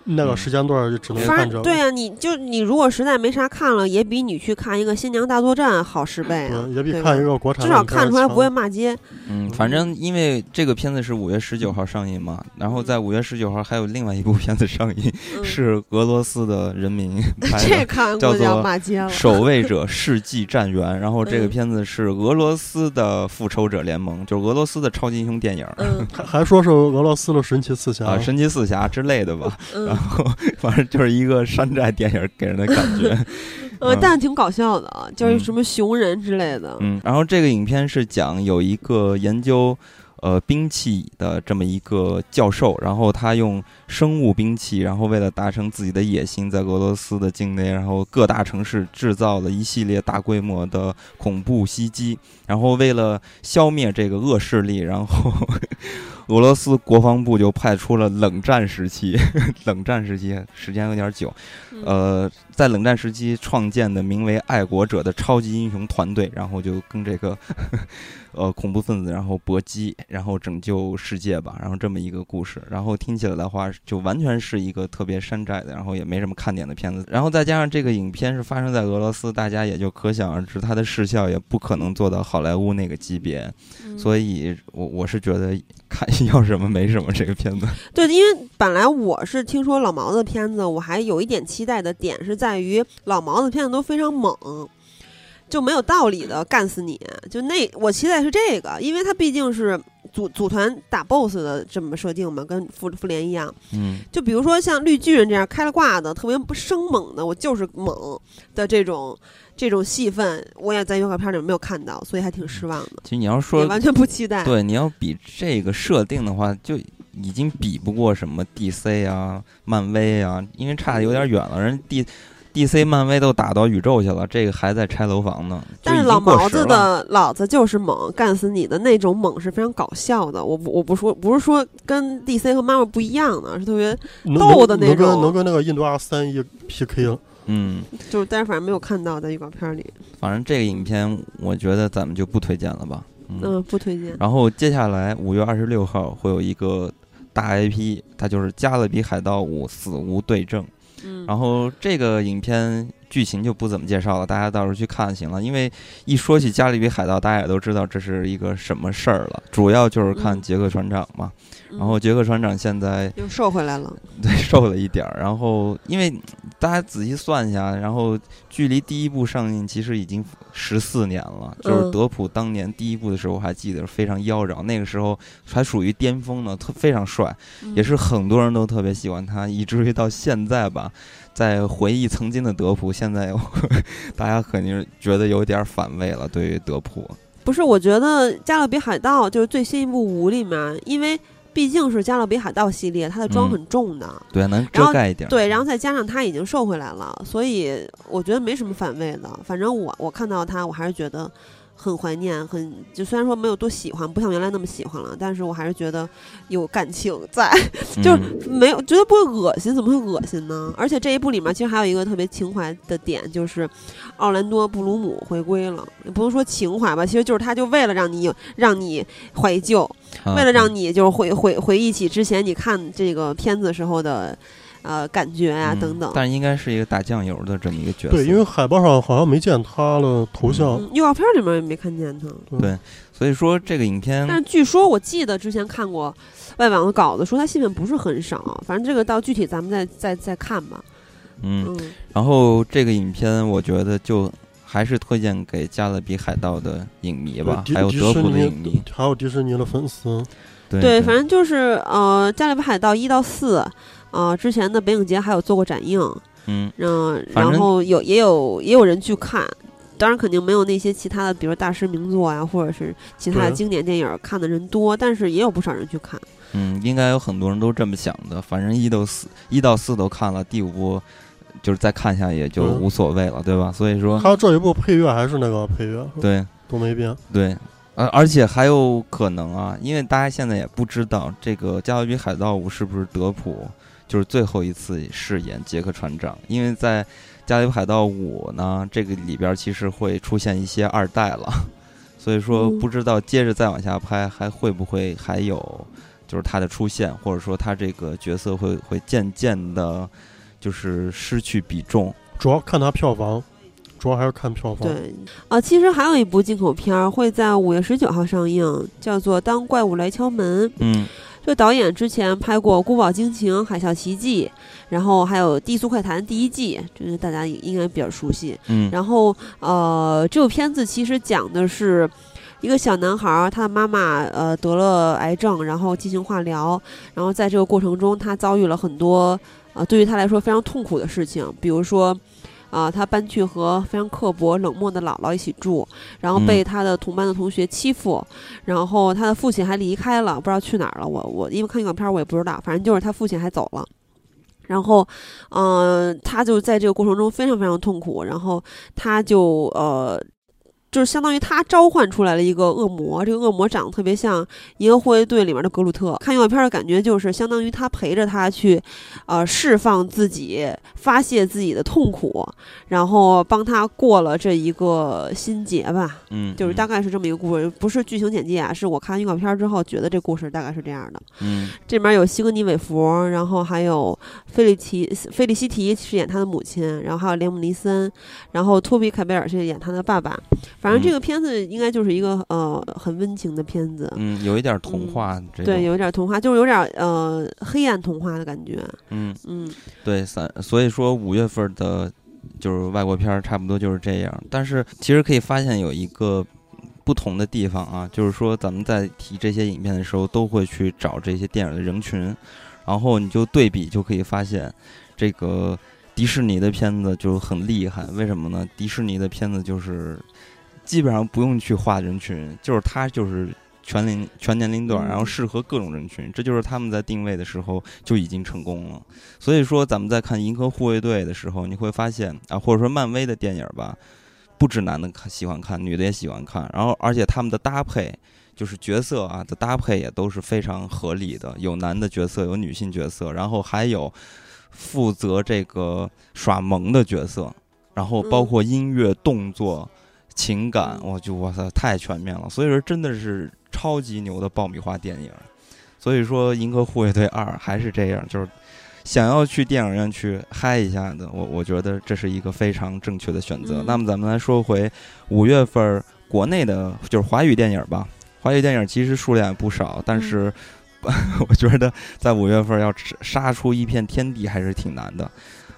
那个嗯时间段就只能看这个。对呀、你就你如果实在没啥看了，也比你去看一个《新娘大作战》好十倍啊，，也比看一个国产至少看出来不会骂街。嗯，反正因为这个片子是五月十九号上映嘛，然后在五月十九号还有另外一部片子上映，嗯、是俄罗斯的人民 拍这的。看估计要叫做骂街了。守卫者 世纪战员，然后这个嗯片子是俄罗斯的复仇者联盟，就是俄罗斯的超级英雄电影，嗯还还说是俄罗斯的神奇四侠啊，神奇四侠之类的吧。然嗯后反正就是一个山寨电影给人的感觉。呃，嗯但挺搞笑的啊，就是嗯什么熊人之类的。嗯，然后这个影片是讲有一个研究呃兵器的这么一个教授，然后他用生物兵器，然后为了达成自己的野心，在俄罗斯的境内，然后各大城市制造了一系列大规模的恐怖袭击，然后为了消灭这个恶势力，然后俄罗斯国防部就派出了冷战时期，冷战时期时间有点久，嗯。呃，在冷战时期创建的名为“爱国者”的超级英雄团队，然后就跟这个 呃恐怖分子然后搏击，然后拯救世界吧，然后这么一个故事。然后听起来的话，就完全是一个特别山寨的，然后也没什么看点的片子。然后再加上这个影片是发生在俄罗斯，大家也就可想而知，它的视效也不可能做到好莱坞那个级别。嗯所以我我是觉得看 要什么没什么这个片子。对，因为本来我是听说老毛子的片子，我还有一点期待的点是在于老毛子的片子都非常猛，就没有道理的干死你。就那我期待是这个，因为他毕竟是组组团打 BOSS 的这么设定嘛，跟复复联一样。嗯就比如说像绿巨人这样开了挂的、特别不生猛的，我就是猛的这种这种戏份，我也在预告片里没有看到，所以还挺失望的，其实你要也说完全不期待。对，你要比这个设定的话，就已经比不过什么 DC 啊、漫威啊，因为差的有点远了。人 D DC、漫威都打到宇宙去了，这个还在拆楼房呢。但是老毛子的老子就是猛，干死你的那种猛是非常搞笑的。我不我不说不是说跟 DC 和 Marvel 不一样的，是特别逗的那种能跟种能跟那个印度阿三一 PK 了。嗯，就是，但是反正没有看到在预告片里。反正这个影片我觉得咱们就不推荐了吧。嗯，嗯，不推荐。然后接下来五月二十六号会有一个大 IP，它就是《加勒比海盗五：死无对证》。嗯，然后这个影片剧情就不怎么介绍了，大家到时候去看就行了。因为一说起《加勒比海盗》，大家也都知道这是一个什么事儿了，主要就是看嗯杰克船长嘛。嗯然后杰克船长现在又瘦回来了。对瘦了一点儿，然后因为大家仔细算一下，然后距离第一部上映其实已经十四年了。就是嗯德普当年第一部的时候，我还记得非常妖娆，那个时候还属于巅峰呢，特非常帅。嗯也是很多人都特别喜欢他，以至于到现在吧，在回忆曾经的德普，现在 大家肯定觉得有点反胃了。对于德普，不是，我觉得《加勒比海盗》就是最新一部五里面，因为毕竟是《加勒比海盗》系列，它的妆嗯很重的。对，能遮盖一点。对，然后再加上他已经瘦回来了，所以我觉得没什么反胃的。反正我我看到他，我还是觉得很怀念，很就虽然说没有多喜欢，不像原来那么喜欢了，但是我还是觉得有感情在，就没有觉得不会恶心，怎么会恶心呢？而且这一部里面其实还有一个特别情怀的点，就是奥兰多·布鲁姆回归了。也不能说情怀吧，其实就是他就为了让你有让你怀旧，啊为了让嗯你就是回回回忆起之前你看这个片子时候的呃感觉啊、嗯等等。但应该是一个打酱油的这么一个角色。对，因为海报上好像没见他的头像。嗯，预告片里面也没看见他，对所以说这个影片但是据说我记得之前看过外网的稿子，说他戏份不是很少。反正这个到具体咱们再再再看吧。嗯，嗯，然后这个影片我觉得就还是推荐给加勒比海盗的影迷吧，还有德迪士尼普的影迷。还有迪士尼的粉丝，对对，反正就是呃，《加勒比海盗》一到四，呃，之前的北影节还有做过展映，嗯，然后有也有也有人去看，当然肯定没有那些其他的，比如大师名作啊，或者是其他的经典电影看的人多，但是也有不少人去看。嗯，应该有很多人都这么想的。反正一到四，一到四都看了，第五部就是再看一下也就嗯无所谓了，对吧？所以说，他这一部配乐还是那个配乐，对都没变。对，而而且还有可能啊，因为大家现在也不知道这个《加勒比海盗五》是不是德普就是最后一次饰演杰克船长，因为在《加勒比海盗五》呢，这个里边其实会出现一些二代了，所以说嗯不知道接着再往下拍还会不会还有就是他的出现，或者说他这个角色会会渐渐的，就是失去比重。主要看他票房，主要还是看票房。对，啊，其实还有一部进口片儿会在五月十九号上映，叫做《当怪物来敲门》。嗯这导演之前拍过《孤堡惊情》《海啸奇迹》，然后还有《低速快谈》第一季，这个大家应该比较熟悉。嗯然后呃，这部片子其实讲的是一个小男孩儿，他的妈妈呃得了癌症，然后进行化疗，然后在这个过程中，他遭遇了很多呃对于他来说非常痛苦的事情，比如说。啊、他搬去和非常刻薄、冷漠的姥姥一起住，然后被他的同班的同学欺负，然后他的父亲还离开了，不知道去哪儿了。我我因为看预告片儿我也不知道，反正就是他父亲还走了。然后，嗯、他就在这个过程中非常非常痛苦，然后他就呃就是相当于他召唤出来了一个恶魔，这个恶魔长得特别像《银河护卫队》里面的格鲁特。看预告片的感觉就是相当于他陪着他去，呃，释放自己，发泄自己的痛苦，然后帮他过了这一个心结吧。嗯，就是大概是这么一个故事，不是剧情简介啊，是我看预告片之后觉得这故事大概是这样的。嗯这里面有西格尼韦弗，然后还有菲利提菲利西提是演他的母亲，然后还有连姆尼森，然后托比凯贝尔是演他的爸爸。反正这嗯个片子应该就是一个呃很温情的片子，嗯，有一点童话对，有一点童话，就是有点呃黑暗童话的感觉。嗯嗯对三，所以说五月份的，就是外国片儿差不多就是这样。但是其实可以发现有一个不同的地方啊，就是说咱们在提这些影片的时候，都会去找这些电影的人群，然后你就对比就可以发现，这个迪士尼的片子就很厉害。为什么呢？迪士尼的片子就是基本上不用去画人群，就是它就是。全龄全年龄段，然后嗯适合各种人群，这就是他们在定位的时候就已经成功了。所以说，咱们在看《银河护卫队》的时候，你会发现啊，或者说漫威的电影吧，不止男的看喜欢看，女的也喜欢看。然后，而且他们的搭配，就是角色啊的搭配也都是非常合理的，有男的角色，有女性角色，然后还有负责这个耍萌的角色，然后包嗯括音乐、动作、情感，我就哇塞，太全面了。所以说，真的是超级牛的爆米花电影。所以说，《银河护卫队二》还是这样，就是想要去电影院去嗨一下的，我我觉得这是一个非常正确的选择。嗯那么咱们来说回五月份儿国内的，就是华语电影吧。华语电影其实数量也不少，但是、我觉得在五月份要杀出一片天地还是挺难的。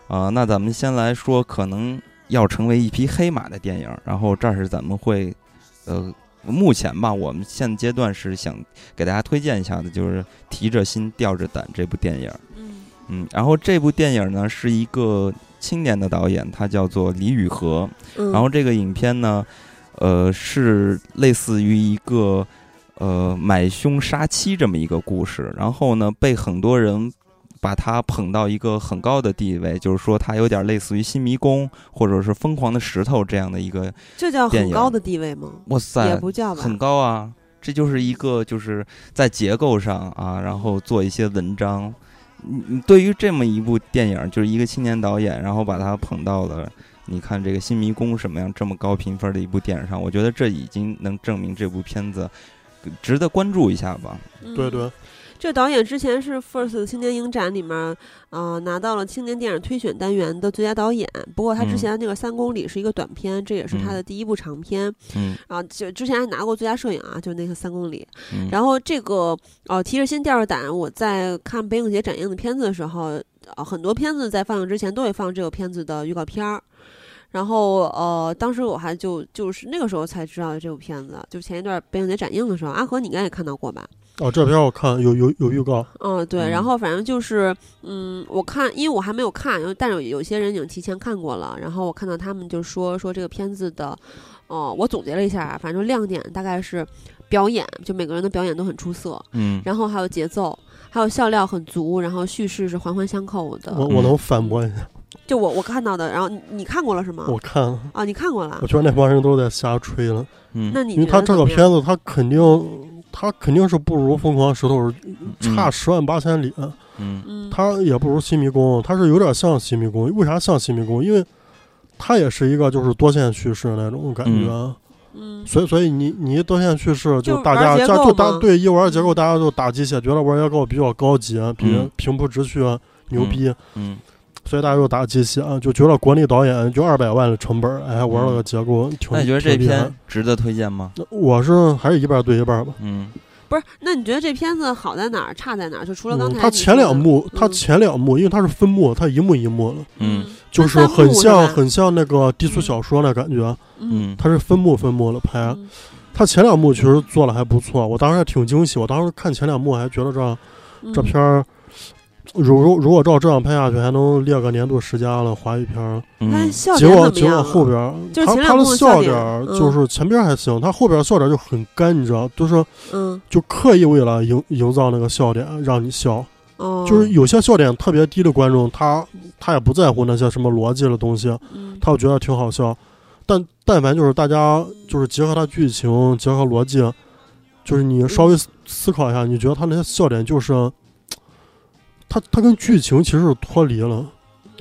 啊、那咱们先来说可能要成为一匹黑马的电影，然后这儿是咱们会，呃，目前吧，我们现阶段是想给大家推荐一下的，就是《提着心吊着胆》这部电影。嗯嗯，然后这部电影呢是一个青年的导演，他叫做李宇和。嗯，然后这个影片呢，呃，是类似于一个呃买凶杀妻这么一个故事，然后呢被很多人把它捧到一个很高的地位，就是说它有点类似于新迷宫或者是疯狂的石头这样的一个，这叫很高的地位吗？哇塞，也不叫吧，很高啊！这就是一个就是在结构上啊，然后做一些文章。你你对于这么一部电影，就是一个青年导演，然后把它捧到了你看这个《新迷宫》什么样这么高评分的一部电影上，我觉得这已经能证明这部片子值得关注一下吧。嗯对对，这导演之前是 FIRST 青年影展里面，呃，拿到了青年电影推选单元的最佳导演。不过他之嗯前那个《三公里》是一个短片，这也是他嗯的第一部长片。嗯啊，就之前还拿过最佳摄影啊，就那个《三公里》。嗯，然后这个呃，提着心吊着胆，我在看北影节展映的片子的时候，呃，很多片子在放映之前都会放这个片子的预告片儿。然后呃，当时我还就就是那个时候才知道这部片子，就前一段北影节展映的时候，阿和你应该也看到过吧？哦，这片我看有有有预告，嗯，对，嗯。然后反正就是，嗯，我看，因为我还没有看，但是有有些人已经提前看过了，然后我看到他们就说说这个片子的，哦、我总结了一下啊，反正亮点大概是表演，就每个人的表演都很出色，嗯然后还有节奏，还有笑料很足，然后叙事是环环相扣的，我我能反驳一下，就我我看到的，然后你你看过了是吗？我看了，啊，你看过了我，觉得那帮人都在瞎吹了，嗯，那你因为他这个片子他肯定他肯定是不如《疯狂石头》差嗯十万八千里，嗯。嗯，他也不如《新迷宫》，他是有点像《新迷宫》，为啥像《新迷宫》？因为它也是一个就是多线叙事那种感觉。嗯。所以，所以你你一多线叙事，就大家玩结构家就大嘛对一玩结构，嗯。大家就打鸡血，觉得玩结构比较高级，比嗯。平铺直叙牛逼，嗯所以大家又打鸡血啊，就觉得国内导演就二百万的成本，哎，玩了个结构，挺那你觉得这挺厉害片值得推荐吗？我是还是一半对一半吧。嗯不是，那你觉得这片子好在哪儿，差在哪儿？就除了刚嗯，它才你说的前两幕，它嗯前两幕，因为它是分幕，它一幕一幕的，嗯就是很像吧很像那个低俗小说那感觉，嗯嗯它是分幕分幕的拍。嗯它前两幕其实做的还不错，我当时还挺惊喜。我当时看前两幕还觉得这这嗯片儿，如如如果照这样拍下去，还能列个年度十佳了华语片儿。嗯结果结果？后边儿，就是他他的笑点就是前边儿还行，他后边儿笑点儿就很干，你知道，就是嗯就刻意为了营营造那个笑点让你笑。哦，就是有些笑点特别低的观众，他他也不在乎那些什么逻辑的东西，嗯他就觉得挺好笑。但但凡就是大家就是结合他剧情，结合逻辑，就是你稍微思思考一下，你觉得他那些笑点就是，它它跟剧情其实是脱离了，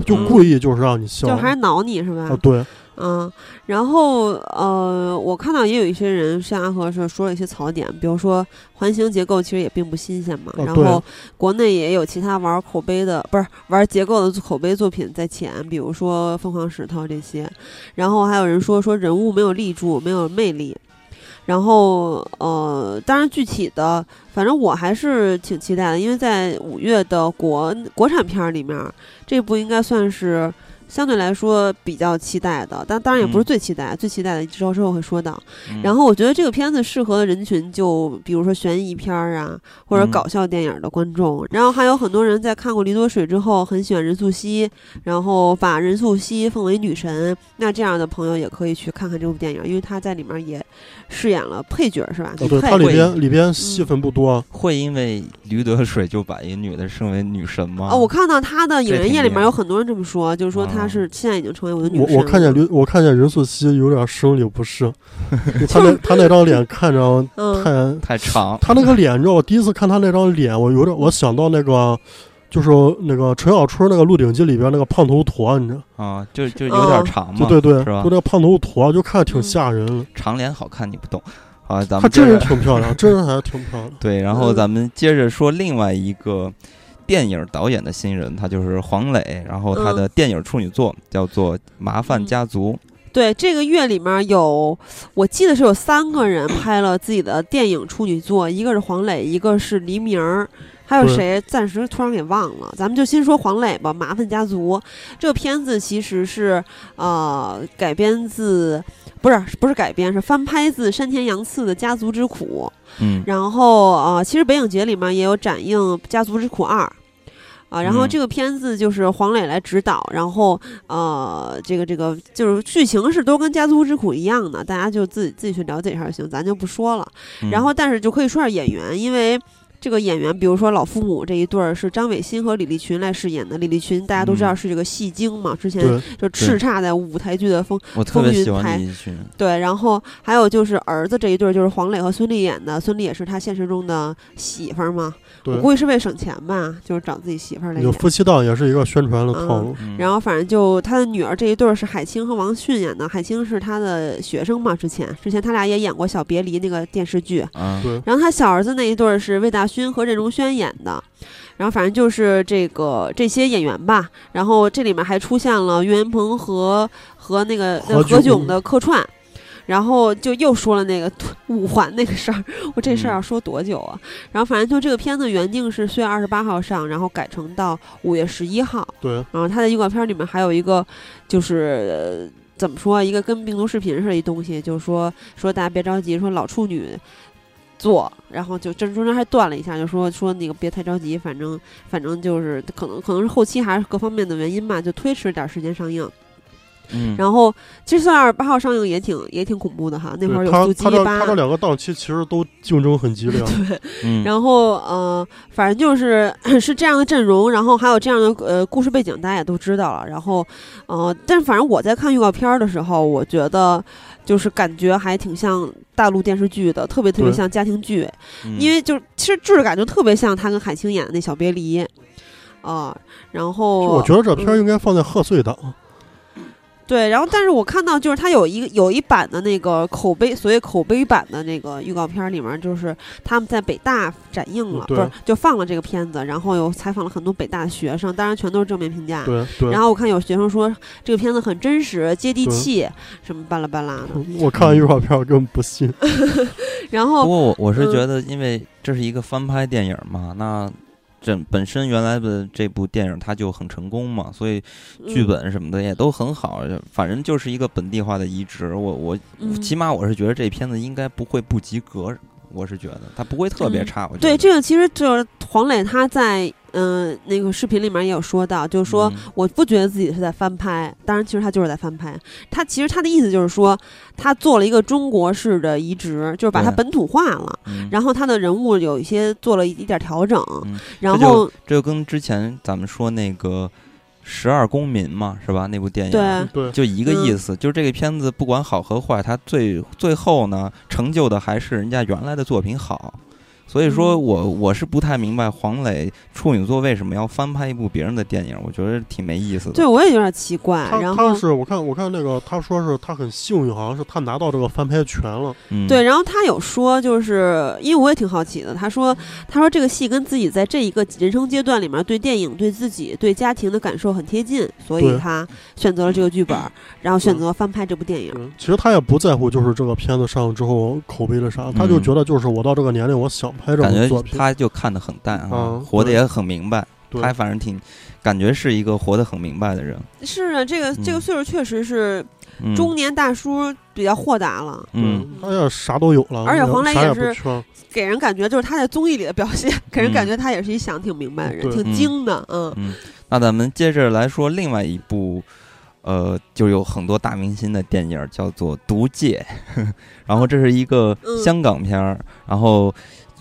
就嗯故意就是让你笑就还是挠你是吧？啊，对，嗯，然后呃，我看到也有一些人像阿和是说了一些槽点，比如说环形结构其实也并不新鲜嘛。然后国内也有其他玩口碑的，不是玩结构的口碑作品在前，比如说凤凰石头这些。然后还有人说说人物没有立住，没有魅力。然后呃，当然具体的，反正我还是挺期待的，因为在五月的国国产片儿里面，这部应该算是相对来说比较期待的，但当然也不是嗯最期待，最期待的之后之后会说到。嗯然后我觉得这个片子适合的人群就比如说悬疑片儿啊，或者嗯搞笑电影的观众。然后还有很多人在看过《驴多水》之后很喜欢任素汐，然后把任素汐奉为女神。那这样的朋友也可以去看看这部电影，因为她在里面也饰演了配角，是吧？哦，对，女配它里边里边戏份不多，会因为驴得水就把一个女的升为女神吗？哦，我看到他的影这人页里面有很多人这么说，就是说她啊是现在已经成为我的女神。我我看见驴我看见任素汐有点生理不适，他那他那张脸看着嗯，太，太长，他那个脸，你知道，我第一次看他那张脸，我有点我想到那个。就是那个陈小春那个《鹿鼎记》里边那个胖头陀，你知道？啊，就就有点哦长嘛，就对对，是吧就那个胖头陀，就看着挺嗯吓人。长脸好看你不懂。啊，咱他真人挺漂亮，真人还是挺漂亮。对，然后嗯咱们接着说另外一个电影导演的新人，他就是黄磊，然后他嗯的电影处女作叫做《麻烦嗯家族》。对，这个月里面有，我记得是有三个人拍了自己的电影处女作，一个是黄磊，一个是黎明儿，还有谁？暂时突然给忘了。咱们就先说黄磊吧，《麻烦家族》这个片子其实是呃改编自，不是不是改编，是翻拍自山田洋次的《家族之苦》。嗯然后呃，其实北影节里面也有展映《家族之苦二》。啊，然后嗯这个片子就是黄磊来指导，然后呃，这个这个就是剧情是都跟《家族之苦》一样的，大家就自己自己去了解一下就行，咱就不说了。嗯然后但是就可以说下演员，因为这个演员，比如说老父母这一对儿是张伟新和李立群来饰演的。李立群大家都知道嗯是这个戏精嘛，之前，就叱咤在舞台剧的风风云台对，然后还有就是儿子这一对儿，就是黄磊和孙俪演的，孙俪也是他现实中的媳妇儿嘛。我，估计是为省钱吧，就是找自己媳妇儿来演。有夫妻档也是一个宣传的套路。嗯然后反正就他的女儿这一对儿是海清和王迅演的，海清是他的学生嘛，之前之前他俩也演过《小别离》那个电视剧。然后他小儿子那一对儿是魏大勋和任容萱演的，然后反正就是这个这些演员吧。然后这里面还出现了岳云鹏和和那个何炅的客串。然后就又说了那个五环那个事儿，我这事儿嗯要说多久啊？然后反正就这个片子原定是四月二十八号上，然后改成到五月十一号。对，然后它的预告片里面还有一个，就是、呃怎么说，一个跟病毒视频似的一东西，就是说说大家别着急，说老处女做，然后就这中间还断了一下，就说说那个别太着急，反正反正就是可能可能是后期还是各方面的原因吧，就推迟点时间上映。嗯，然后其实四月二十八号上映也挺也挺恐怖的哈，那会儿对他有速激八他这他这两个档期其实都竞争很激烈。嗯然后呃，反正就是 是这样的阵容，然后还有这样的呃故事背景，大家也都知道了。然后呃，但是反正我在看预告片儿的时候，我觉得就是感觉还挺像大陆电视剧的，特别特别像家庭剧，嗯因为就其实质感就特别像他跟海清演的那《小别离》啊、然后我觉得这片应该放在贺岁档。对，然后但是我看到就是它有一个有一版的那个口碑，所谓口碑版的那个预告片里面，就是他们在北大展映了，不是就放了这个片子，然后又采访了很多北大的学生，当然全都是正面评价。对对然，后我看有学生说这个片子很真实、接地气，什么巴拉巴拉的。我看完预告片儿根本不信。然后不过我我是嗯觉得，因为这是一个翻拍电影嘛，那这本身原来的这部电影它就很成功嘛，所以剧嗯本什么的也都很好，反正就是一个本地化的移植。我我嗯起码我是觉得这片子应该不会不及格，我是觉得它不会特别嗯差。我觉得对这个其实就是黄磊他在嗯、呃那个视频里面也有说到，就是说。嗯我不觉得自己是在翻拍，当然，其实他就是在翻拍。他其实他的意思就是说，他做了一个中国式的移植，就是把它本土化了。嗯然后他的人物有一些做了一点调整，嗯然后这就跟之前咱们说那个十二公民》嘛，是吧？那部电影。对对，就一个意嗯思，就是这个片子不管好和坏，它最最后呢成就的还是人家原来的作品好。所以说嗯我我是不太明白黄磊处女座为什么要翻拍一部别人的电影，我觉得挺没意思的。对我也有点奇怪。他然后他是我看我看那个他说是他很幸运，好像是他拿到这个翻拍权了。嗯，对，然后他有说，就是因为我也挺好奇的，他说，他说这个戏跟自己在这一个人生阶段里面对电影、对自己、对家庭的感受很贴近，所以他选择了这个剧本，然后选择翻拍这部电影。嗯，其实他也不在乎，就是这个片子上之后口碑的啥，他就嗯觉得就是我到这个年龄，我想拍这感觉作品。他就看得很淡啊，嗯 活得也很明白。对他反正挺感觉是一个活得很明白的人。是啊，这个这个嗯岁数确实是嗯，中年大叔比较豁达了，嗯，他要啥都有了，而且黄磊啥也是也不缺。给人感觉就是他在综艺里的表现，给人感嗯觉他也是一想挺明白的人，对挺精的，嗯嗯，那咱们接着来说另外一部，呃，就有很多大明星的电影，叫做《毒戒》，然后这是一个嗯香港片儿，然后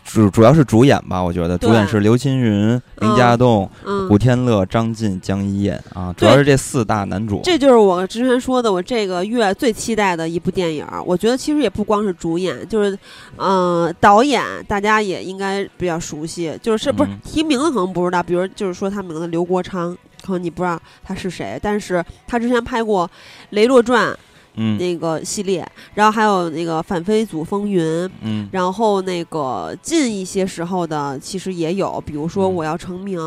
主主要是主演吧，我觉得主演是刘青云、林家栋、嗯古。天乐、张晋、江一燕啊，主要是这四大男主。这就是我之前说的，我这个月最期待的一部电影儿。我觉得其实也不光是主演，就是，呃，导演大家也应该比较熟悉，就是是不是嗯提名字可能不知道，比如就是说他名字刘国昌，可能你不知道他是谁，但是他之前拍过《雷洛传》嗯。那个系列，然后还有那个《反飞组风云》，嗯。然后那个近一些时候的其实也有，比如说《嗯。我要成名》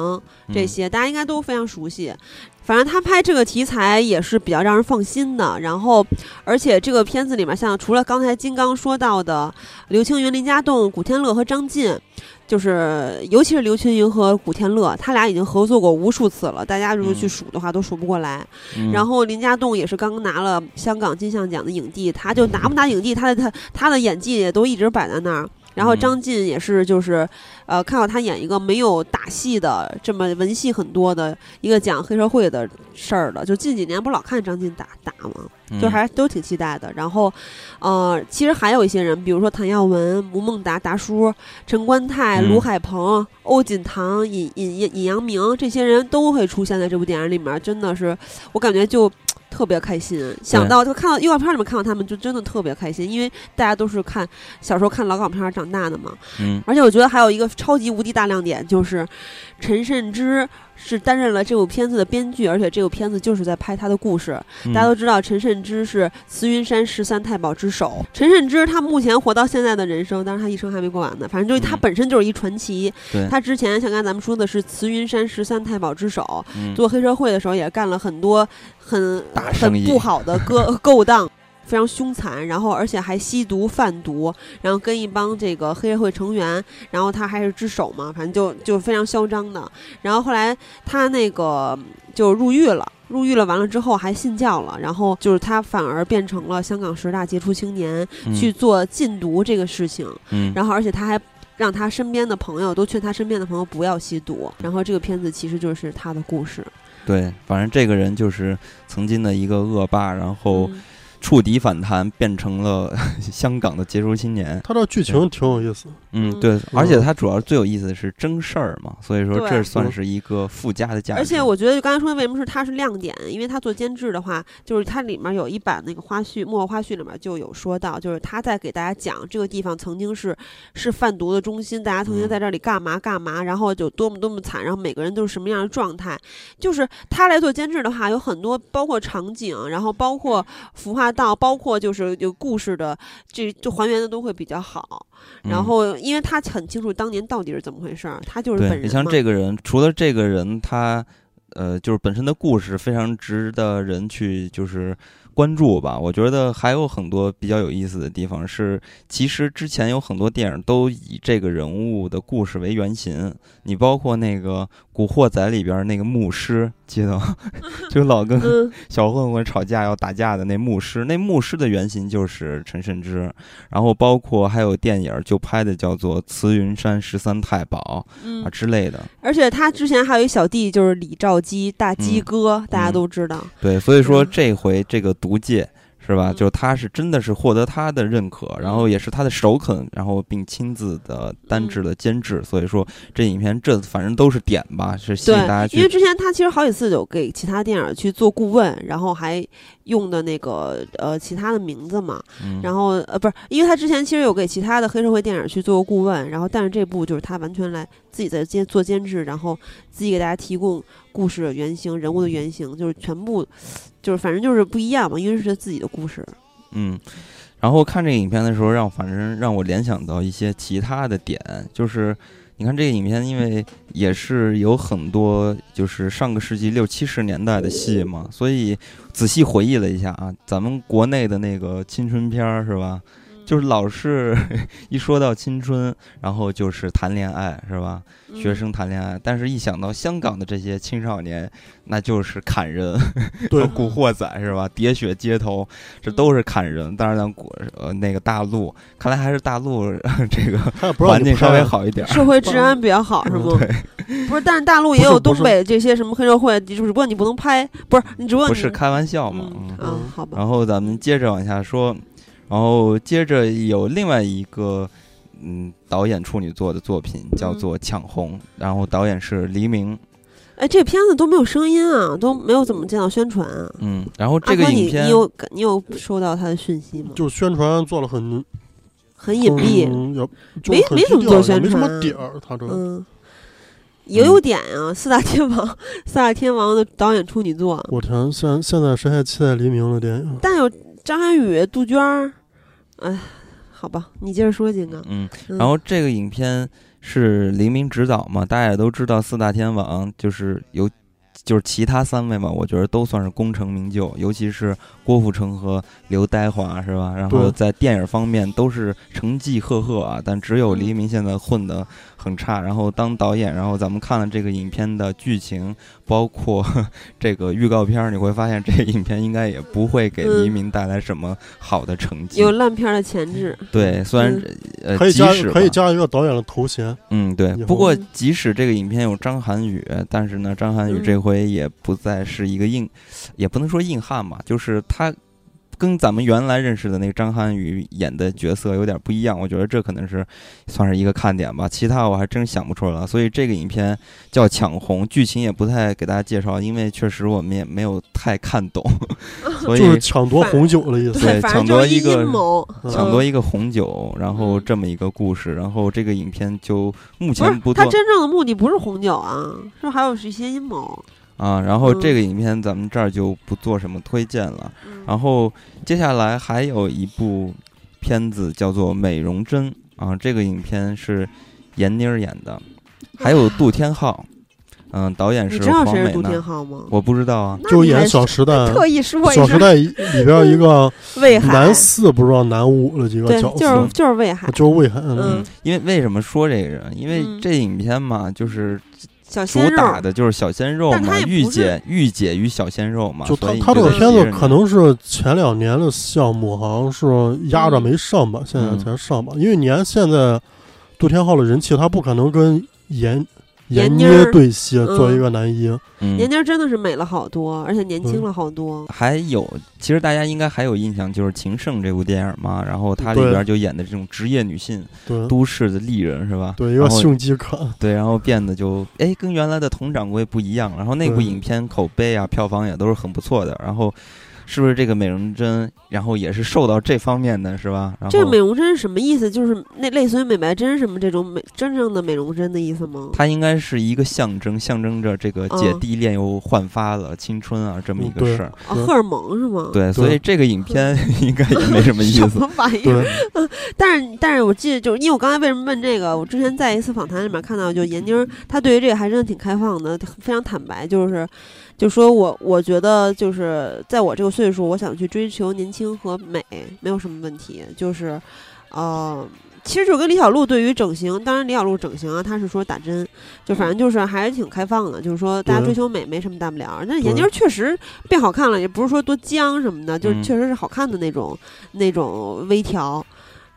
这嗯些，大家应该都非常熟悉。反正他拍这个题材也是比较让人放心的。然后，而且这个片子里面，像除了刚才金刚说到的刘青云、林家栋、古天乐和张晋，就是尤其是刘青云和古天乐，他俩已经合作过无数次了，大家如果去嗯数的话都数不过来。嗯然后林家栋也是刚刚拿了香港金像奖的影帝，他就拿不拿影帝，他的他他的演技也都一直摆在那儿。然后嗯张晋也是，就是，呃，看到他演一个没有打戏的这么文戏很多的一个讲黑社会的事儿的，就近几年不老看张晋打打吗？就嗯还都挺期待的。然后，呃，其实还有一些人，比如说谭耀文、吴孟达、达叔、陈观泰、嗯卢海鹏、欧锦棠、尹尹尹尹阳明这些人都会出现在这部电影里面，真的是我感觉就。特别开心，想到就看到预告片里面看到他们，就真的特别开心，因为大家都是看小时候看老港片儿长大的嘛。嗯而且我觉得还有一个超级无敌大亮点，就是陈慎之是担任了这部片子的编剧，而且这部片子就是在拍他的故事。嗯大家都知道陈慎之是慈云山十三太保之首。陈慎之他目前活到现在的人生，当然他一生还没过完呢，反正就是他嗯本身就是一传奇。对他之前像刚才咱们说的是慈云山十三太保之首，嗯做黑社会的时候也干了很多很很不好的勾 勾当。非常凶残，然后而且还吸毒贩毒，然后跟一帮这个黑社会成员，然后他还是只手嘛，反正就就非常嚣张的。然后后来他那个就入狱了，入狱了完了之后还信教了，然后就是他反而变成了香港十大杰出青年，嗯去做禁毒这个事情。嗯然后而且他还让他身边的朋友都劝他身边的朋友不要吸毒。然后这个片子其实就是他的故事。对，反正这个人就是曾经的一个恶霸，然后嗯触底反弹，变成了 香港的杰出青年。他这剧情挺有意思，嗯，嗯对，而且他主要最有意思的是真事儿嘛，所以说对这算是一个附加的价值。而且我觉得刚才说的为什么是它是亮点，因为他做监制的话，就是它里面有一版那个花絮，幕后花絮里面就有说到，就是他在给大家讲这个地方曾经是 是贩毒的中心，大家曾经嗯在这里干嘛干嘛，然后就多么多么惨，然后每个人都是什么样的状态。就是他来做监制的话，有很多包括场景，然后包括服化道，包括就是有故事的，这就还原的都会比较好。然嗯后，因为他很清楚当年到底是怎么回事儿，他就是本对，人你像这个人，除了这个人，他呃，就是本身的故事非常值得人去就是关注吧。我觉得还有很多比较有意思的地方是，其实之前有很多电影都以这个人物的故事为原型。你包括那个《古惑仔》里边那个牧师，记得吗？就老跟嗯，小混混吵架要打架的那牧师，那牧师的原型就是陈慎之，然后包括还有电影就拍的叫做《慈云山十三太保》嗯。啊之类的，而且他之前还有一小弟，就是李兆基，大鸡嗯。哥，大家嗯。都知道。对，所以说嗯。这回这个毒戒是吧？嗯就他是真的是获得他的认可，然后也是他的首肯，然后并亲自的单制的监制，所以说这影片这反正都是点吧，是吸引大家去，因为。之前他其实好几次有给其他电影去做顾问，然后还用的那个呃其他的名字嘛，嗯然后呃不是，因为他之前其实有给其他的黑社会电影去做过顾问，然后但是这部就是他完全来自己在监做监制，然后自己给大家提供故事原型、人物的原型，就是全部就是反正就是不一样嘛，因为是他自己的故事。嗯，然后看这个影片的时候，让反正让我联想到一些其他的点，就是你看这个影片，因为也是有很多就是上个世纪六七十年代的戏嘛，所以仔细回忆了一下啊，咱们国内的那个青春片儿是吧？就是老是 一说到青春，然后就是谈恋爱是吧？学嗯生谈恋爱，但是一想到香港的这些青少年，那就是砍人，对古惑仔是吧？喋血街头，这都是砍人。当然，咱国呃那个大陆，看来还是大陆这个环境稍微好一点儿。社会治安比较好是吗？嗯对，不是，但是大陆也有东北这些什么黑社会，只不过你不能拍，不是你只不过不是开玩笑嘛。嗯好吧，然后咱们接着往下说，然后接着有另外一个嗯导演处女作的作品叫嗯做《抢红》，然后导演是黎明。哎，这片子都没有声音啊，都没有怎么见到宣传啊。嗯，然后这个影片你有你有收到他的讯息吗？就宣传做了很很隐蔽，嗯没没怎么做低调也没什宣传么点儿，他这嗯，也有点啊。四大天王，四大天王的导演处女作，我天，现现在谁还期待黎明的电影？但有张涵予、杜鹃儿，哎，好吧，你接着说，金刚。嗯，嗯然后这个影片是黎明执导嘛，大家也都知道四大天王就是有。就是其他三位嘛，我觉得都算是功成名就，尤其是郭富城和刘德华是吧？然后在电影方面都是成绩赫赫啊，但只有黎明现在混得很差。然后当导演，然后咱们看了这个影片的剧情，包括 这个预告片儿，你会发现这个影片应该也不会给嗯黎明带来什么好的成绩。有烂片儿的潜质，对，虽然、呃，可以加即使可以加一个导演的头衔，嗯，对。不过即使这个影片有张涵予，但是呢，张涵予嗯这回也不再是一个硬，也不能说硬汉吧，就是他跟咱们原来认识的那个张涵予演的角色有点不一样。我觉得这可能是算是一个看点吧，其他我还真想不出来了。所以这个影片叫抢红，剧情也不太给大家介绍，因为确实我们也没有太看懂，所以就是抢夺红酒的意思。对抢夺一个阴谋，嗯抢夺一个红酒，然后嗯这么一个故事，然后这个影片就目前不做是他真正的目的不是红酒啊，是还有一些阴谋。啊，然后这嗯个影片咱们这儿就不做什么推荐了。嗯然后接下来还有一部片子叫做《美容针》啊，这个影片是闫妮儿演的，还有杜天浩，嗯，导演是你知道黄美谁是杜天娜，浩吗？我不知道啊。就演《小时代 》，特意说，小时代里边一个 魏海男四不知道男五的几个对，角就是色，就是魏海，就是魏海。嗯嗯，因为为什么说这个人？因为嗯这影片嘛，就是主小鲜肉打的就是小鲜肉嘛，御姐御姐与小鲜肉嘛。就他他这个片子可能是前两年的项目，好像是压着没上吧，现在嗯才上吧。因为你看现在杜天浩的人气，他不可能跟闫闫妮儿对戏做嗯一个男一。嗯闫妮儿真的是美了好多，而且年轻嗯了好多。还有，其实大家应该还有印象，就是《情圣》这部电影嘛，然后它里边就演的这种职业女性、对都市的丽人是吧？对，一个然后性饥渴。对，然后变得就哎跟原来的佟掌柜不一样，然后那部影片口碑啊、票房也都是很不错的，然后是不是这个美容针，然后也是受到这方面的是吧？然后这个美容针是什么意思？就是那类似于美白针什么这种美真正的美容针的意思吗？它应该是一个象征，象征着这个姐嗯弟恋又焕发了青春啊这么一个事儿。啊，荷尔蒙是吗？对，所以这个影片应该也没什么意思。什么玩意儿？对，但是但是我记得，就是因为我刚才为什么问这个，我之前在一次访谈里面看到，就闫妮儿她对于这个还真的挺开放的，非常坦白，就是就说我我觉得就是在我这个岁数，我想去追求年轻和美，没有什么问题，就是呃。其实就跟李小璐对于整形，当然李小璐整形啊，她是说打针，就反正就是还是挺开放的，就是说大家追求美没什么大不了。但是闫妮对儿确实变好看了，也不是说多僵什么的，就是嗯确实是好看的那种那种微调。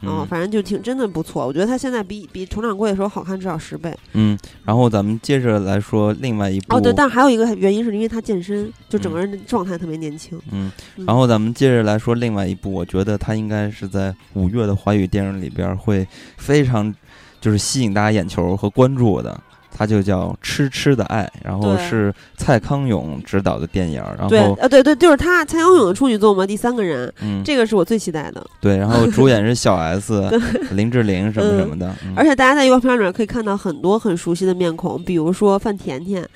嗯反正就挺真的不错。我觉得他现在比比佟掌柜的时候好看至少十倍。嗯，然后咱们接着来说另外一部，哦，对，但还有一个原因是因为他健身，就整嗯个人的状态特别年轻。嗯，嗯然后咱们接着来说另外一部，我觉得他应该是在五月的华语电影里边会非常就是吸引大家眼球和关注的。它就叫《痴痴的爱》，然后是蔡康永执导的电影，然对，后呃，对对，就是他蔡康永的处女作嘛，《第三个人》，嗯，这个是我最期待的。对，然后 主演是小 S、林志玲什么什么的，嗯。而且大家在预告片里面可以看到很多很熟悉的面孔，比如说范甜甜，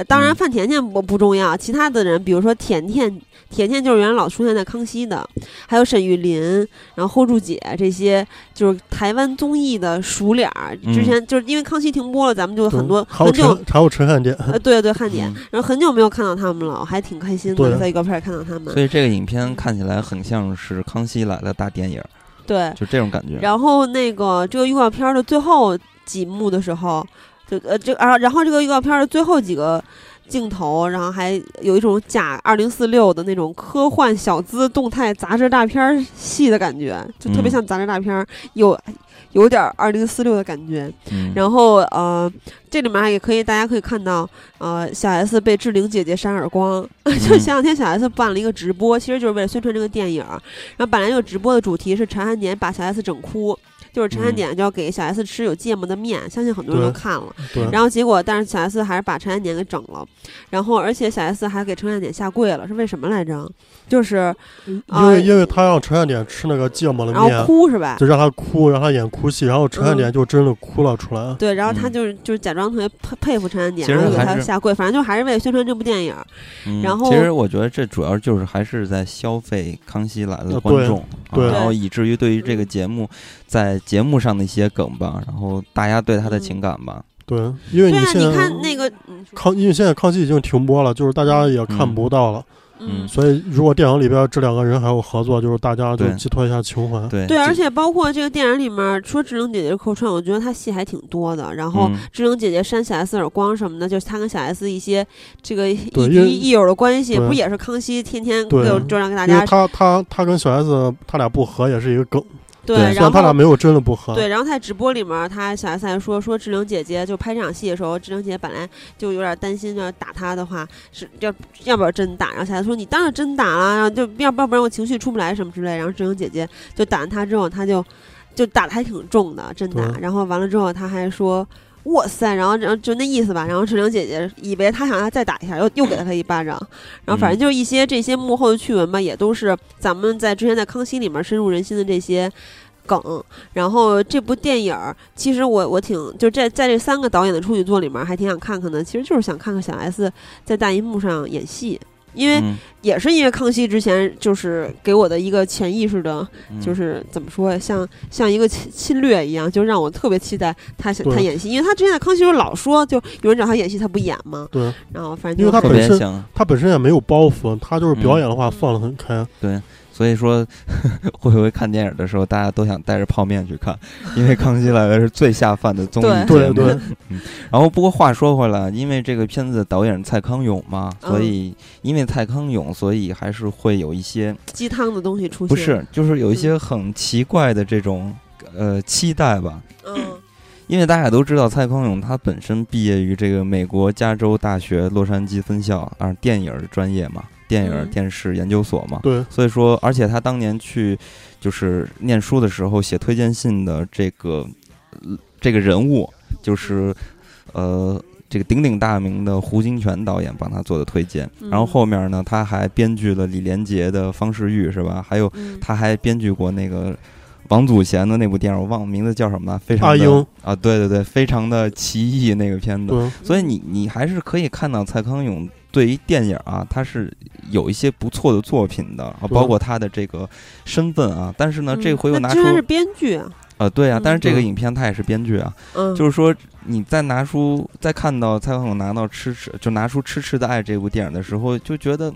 呃，当然嗯范甜甜不不重要，其他的人，比如说甜甜，甜甜就是原来老出现在康熙的，还有沈玉琳，然后 hold 住姐这些，就是台湾综艺的熟脸儿。之嗯前就是因为康熙停播了，咱们就很多很久陈，还有陈汉典，呃，对对，汉典嗯，然后很久没有看到他们了，我还挺开心的，在预告片里看到他们所。以这个影片看起来很像是《康熙来了》大电影，对，就这种感觉。然后那个这个预告片儿的最后几幕的时候，就呃这啊，然后这个预告片儿的最后几个镜头，然后还有一种假二零四六的那种科幻小资动态杂志大片儿戏的感觉，就特别嗯像杂志大片儿，有有点二零四六的感觉。嗯，然后呃，这里面也可以大家可以看到，呃，小 S 被志玲姐姐扇耳光，就嗯前两天小 S 办了一个直播，其实就是为了宣传这个电影儿。然后本来这个直播的主题是陈汉典把小 S 整哭，就是陈汉嗯典就要给小 S 吃有芥末的面，相信很多人都看了。对，然后结果，但是小 S 还是把陈汉典给整了，然后而且小 S 还给陈汉典下跪了，是为什么来着？就是因啊为因为他让陈汉典吃那个芥末的然后面，哭是吧？就让他哭，让他演哭戏，然后陈汉典就真的哭了出来。对，然后他嗯就是就是假装特别佩佩服陈汉典，然后给他下跪，反正就还是为了宣传这部电影。嗯然后其实我觉得这主要就是还是在消费《康熙来了》观众，对啊然后以至于对于这个节目在节目上的一些梗吧，然后大家对他的情感吧，对，因为对啊，现在你看那个，嗯康，因为现在康熙已经停播了，就是大家也看不到了，嗯，所以如果电影里边这两个人还有合作，就是大家就寄托一下情怀。对对，而且包括这个电影里面，除了志玲姐姐的客串，我觉得她戏还挺多的。然后嗯。志玲姐姐扇小 S 耳光什么的，就是她跟小 S 一些这个亦对因为敌亦友的关系，不也是康熙天天对。就就让给大家他他他跟小 S 他俩不和也是一个梗，对，对虽然后。他俩没有真的不和。对，然后在直播里面，他小 S 还说说志玲姐姐就拍这场戏的时候，志玲姐姐本来就有点担心，要打他的话是要要不要真打？然后小 S 说你当然真打了，然后就要不要不然我情绪出不来什么之类。然后志玲姐姐就打完他之后，他就就打的还挺重的，真打。然后完了之后，他还说。哇塞，然后然后就那意思吧，然后志玲姐姐以为他想让他再打一下，又又给了他一巴掌，然后反正就是一些这些幕后的趣闻吧，也都是咱们在之前在康熙里面深入人心的这些梗。然后这部电影儿，其实我我挺就在在这三个导演的处女作里面，还挺想看看的。其实就是想看看小 S 在大荧幕上演戏，因为嗯也是因为康熙之前就是给我的一个潜意识的，嗯就是怎么说，像像一个侵侵略一样，就让我特别期待他想他演戏，因为他之前在康熙时候老说，就有人找他演戏，他不演吗？对，然后反正因为他本身他本身也没有包袱，他就是表演的话嗯放得很开。对。所以说，会不会看电影的时候，大家都想带着泡面去看？因为《康熙来了》是最下饭的综艺节目。对对，然后，不过话说回来，因为这个片子的导演是蔡康永嘛，嗯所以因为蔡康永，所以还是会有一些鸡汤的东西出现，不是，就是有一些很奇怪的这种呃期待吧。嗯 因为大家都知道，蔡康永他本身毕业于这个美国加州大学洛杉矶分校啊，电影专业嘛，电影嗯电视研究所嘛。对所以说，而且他当年去就是念书的时候写推荐信的这个呃这个人物，就是呃这个鼎鼎大名的胡金铨导演帮他做的推荐。嗯然后后面呢，他还编剧了李连杰的《方世玉》，是吧？还有嗯他还编剧过那个王祖贤的那部电影，我忘了名字叫什么了，非常的啊，对对对，非常的奇异那个片子。所以你你还是可以看到蔡康永对于电影啊，他是有一些不错的作品的啊，包括他的这个身份啊。但是呢，嗯这回又拿出居然是编剧啊，呃，对啊，嗯但是这个影片他也是编剧啊，嗯，就是说你再拿出再看到蔡康永拿到《痴痴》就拿出《痴痴的爱》这部电影的时候，就觉得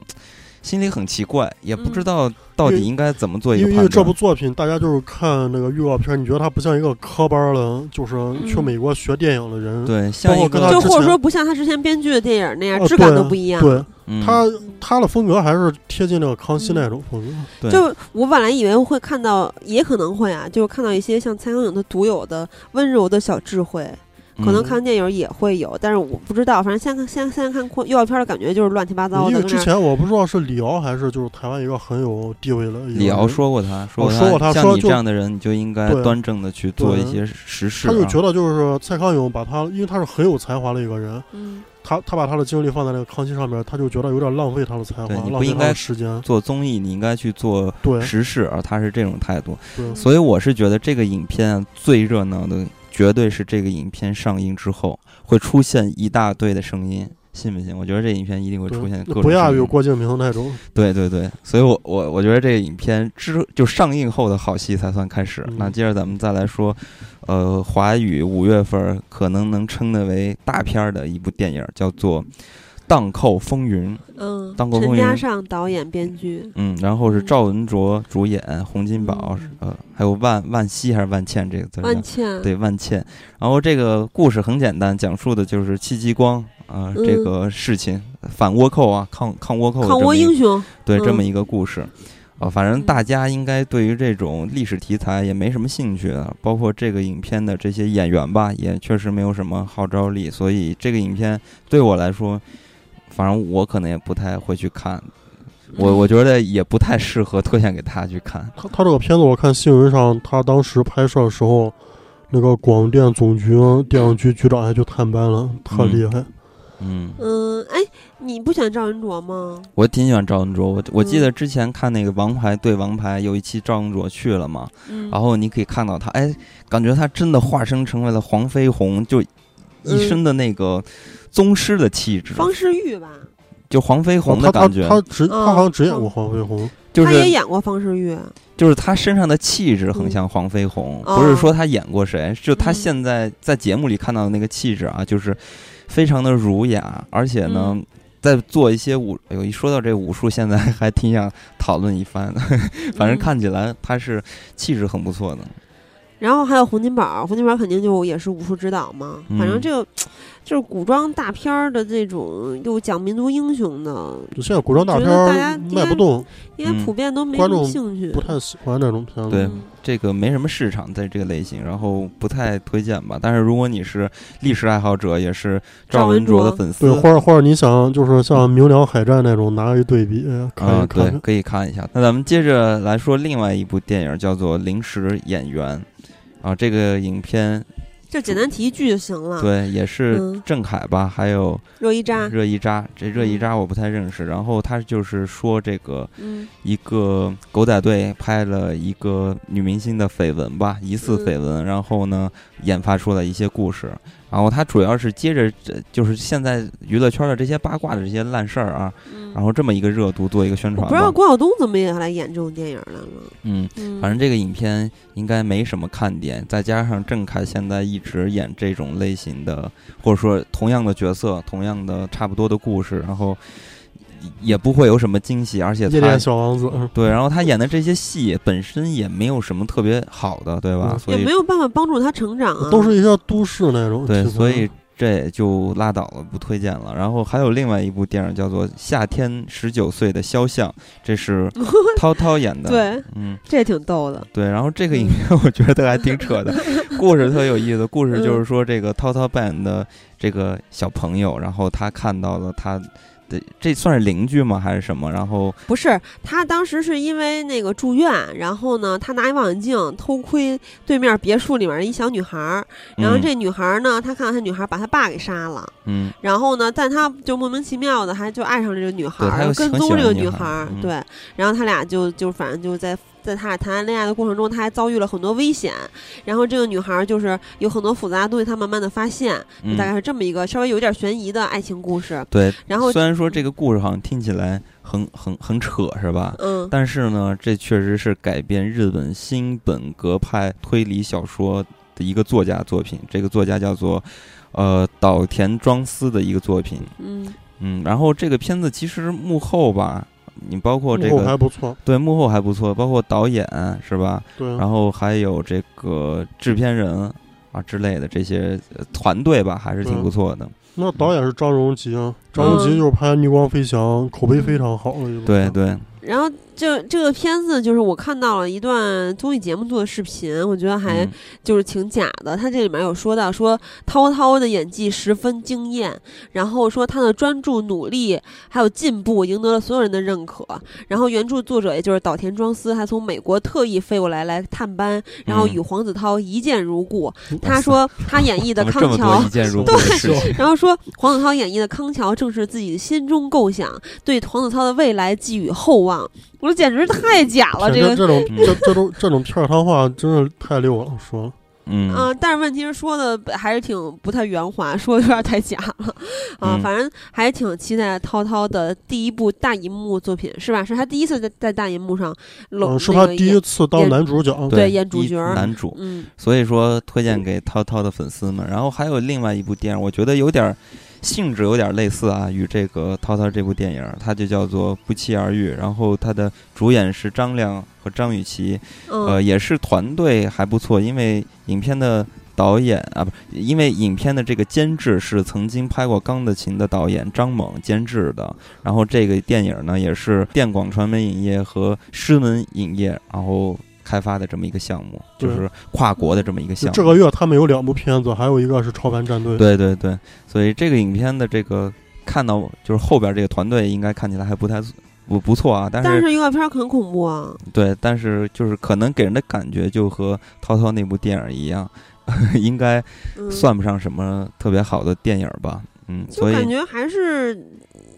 心里很奇怪，也不知嗯道到底应该怎么做一个判断。因为这部作品，大家就是看那个预告片，你觉得它不像一个科班的，就是去嗯美国学电影的人。对，像一个包括跟他就或者说不像他之前编剧的电影那样，呃质感都不一样。对嗯他他的风格还是贴近那个康熙那种风格。对就我本来以为会看到，也可能会啊，就是看到一些像蔡康永他独有的温柔的小智慧，可能嗯看完电影也会有，但是我不知道，反正现在看现在现在看预告片的感觉就是乱七八糟的。因为之前我不知道是李敖还是就是台湾一个很有地位的李敖说过他，说哦说过他像你说这样的人，你就应该端正的去做一些实事、啊。他就觉得就是蔡康永把他，因为他是很有才华的一个人，嗯他他把他的精力放在那个康熙上面，他就觉得有点浪费他的才华，对你不浪费他应该的时间。做综艺，你应该去做实事，而他是这种态度。所以我是觉得这个影片啊最热闹的，绝对是这个影片上映之后会出现一大堆的声音，信不信？我觉得这影片一定会出现各种不亚于郭敬明那种。对对对，所以我我我觉得这个影片之就上映后的好戏才算开始。嗯那接着咱们再来说，呃，华语五月份可能能称得为大片儿的一部电影，叫做《荡寇风云》。嗯，荡寇风陈嘉云上导演编剧，嗯，然后是嗯。赵文卓主演，洪金宝，嗯。呃，还有万万茜还是万茜这个字儿万茜，对万茜。然后这个故事很简单，讲述的就是戚继光啊、嗯。这个事情，反倭寇啊，抗抗倭寇抗倭英雄，嗯。对这么一个故事。啊，反正嗯。大家应该对于这种历史题材也没什么兴趣的，包括这个影片的这些演员吧，也确实没有什么号召力，所以这个影片对我来说，反正我可能也不太会去看。我嗯我觉得也不太适合推荐给他去看。他他这个片子，我看新闻上，他当时拍摄的时候，那个广电总局电影局局长还去探班了，特厉害。嗯，嗯，哎，你不喜欢赵文卓吗？我挺喜欢赵文卓，我我记得嗯之前看那个《王牌对王牌》有一期赵文卓去了嘛，嗯，然后你可以看到他，哎，感觉他真的化身成为了黄飞鸿，就一身的那个宗师的气质，方世玉吧，就黄飞鸿的感觉，他只他好像只演嗯过黄飞鸿，就是他也演过方世玉，就是他身上的气质很嗯。像黄飞鸿，哦。不是说他演过谁，就他嗯现在在节目里看到的那个气质啊，就是非常的儒雅，而且呢。嗯。在做一些武，哎呦，一说到这武术，现在还挺想讨论一番。的。反正嗯。看起来他是气质很不错的。然后还有洪金宝，洪金宝肯定就也是武术指导嘛。嗯。反正这个就是古装大片儿的这种又讲民族英雄的，就现在古装大片儿卖不动，应该嗯普遍都没什么观众兴趣。不太喜欢这种片子。对嗯这个没什么市场在这个类型，然后不太推荐吧。但是如果你是历史爱好者，也是赵文卓的粉丝，对，或者或者你想就是像明辽海战那种拿一对比看啊、一看对，可以看一下。那咱们接着来说另外一部电影，叫做《临时演员》啊，这个影片就简单提一句就行了。，对也是嗯郑恺吧，还有热依扎，热依扎。这热依扎我不太认识，然后他就是说这个嗯一个狗仔队拍了一个女明星的绯闻吧，疑似绯闻，然后呢研发出了一些故事，然后他主要是接着这就是现在娱乐圈的这些八卦的这些烂事儿啊，嗯然后这么一个热度做一个宣传不知道吧。关晓东怎么也来演这种电影来了。嗯，嗯，反正这个影片应该没什么看点，再加上郑恺现在一直演这种类型的，或者说同样的角色、同样的差不多的故事，然后也不会有什么惊喜，而且他夜店小王子，嗯对，然后他演的这些戏本身也没有什么特别好的，对吧？嗯所以也没有办法帮助他成长啊。都是一些都市那种。对，所以这也就拉倒了，不推荐了。然后还有另外一部电影叫做《夏天十九岁的肖像》，这是 涛涛演的。，对，嗯，这也挺逗的。对。然后这个影片我觉得还挺扯的，故事特有意思。故事就是说，这个涛涛扮演的这个小朋友，然后他看到了他的这算是邻居吗？还是什么？然后不是，他当时是因为那个住院，然后呢，他拿一望远镜偷窥对面别墅里面一小女孩儿，然后嗯这女孩儿呢，他看到他女孩儿把他爸给杀了，嗯然后呢，但他就莫名其妙的还就爱上这个女孩跟踪这个女孩对，然后他俩就就反正就在在他俩谈恋爱的过程中，他还遭遇了很多危险，然后这个女孩儿就是有很多复杂的东西，他慢慢的发现，嗯大概是这么一个稍微有点悬疑的爱情故事，对。然后虽然说这个故事好像听起来很很很扯，是吧？嗯但是呢，这确实是改编日本新本格派推理小说的一个作家作品。这个作家叫做呃岛田庄司的一个作品。嗯嗯，然后这个片子其实幕后吧，你包括这幕后个还不错，对幕后还不错，包括导演是吧？对，然后还有这个制片人啊之类的这些呃团队吧，还是挺嗯不错的。那导演是张荣吉啊，张荣吉就是拍《逆光飞翔》，口碑非常好的一部。对对，然后这这个片子就是我看到了一段综艺节目做的视频，我觉得还嗯就是挺假的。他这里面有说到说涛涛的演技十分惊艳，然后说他的专注努力还有进步赢得了所有人的认可。然后原著作者也就是岛田庄司还从美国特意飞过来来探班，然后嗯与黄子韬一见如故。他说他演绎的康桥多一见如故的事情？然后说黄子韬演绎的康桥正是自己心中构想，对黄子韬的未来寄予厚望。我说简直太假了，这个。这这种嗯这这种这种片儿汤话真是太溜了，说嗯嗯，但是问题是说的还是挺不太圆滑，说的有点太假了啊。嗯反正还挺期待涛涛的第一部大银幕作品，是吧？是他第一次在在大银幕上露、嗯，是他第一次当男主角，对演主角男主，嗯所以说推荐给涛涛的粉丝们。然后还有另外一部电影，我觉得有点儿性质有点类似啊，与这个涛涛这部电影，它就叫做《不期而遇》。然后它的主演是张亮和张雨绮，嗯、呃，也是团队还不错，因为影片的。导演啊，不，因为影片的这个监制是曾经拍过《钢的琴》的导演张猛监制的，然后这个电影呢也是电广传媒影业和狮门影业然后开发的这么一个项目，就是跨国的这么一个项目。这个月他们有两部片子，还有一个是《超凡战队》。对对对，所以这个影片的这个看到就是后边这个团队应该看起来还不太不不错啊，但是但是预告片很恐怖啊。对，但是就是可能给人的感觉就和涛涛那部电影一样，应该嗯、算不上什么特别好的电影吧。嗯，就所以感觉还是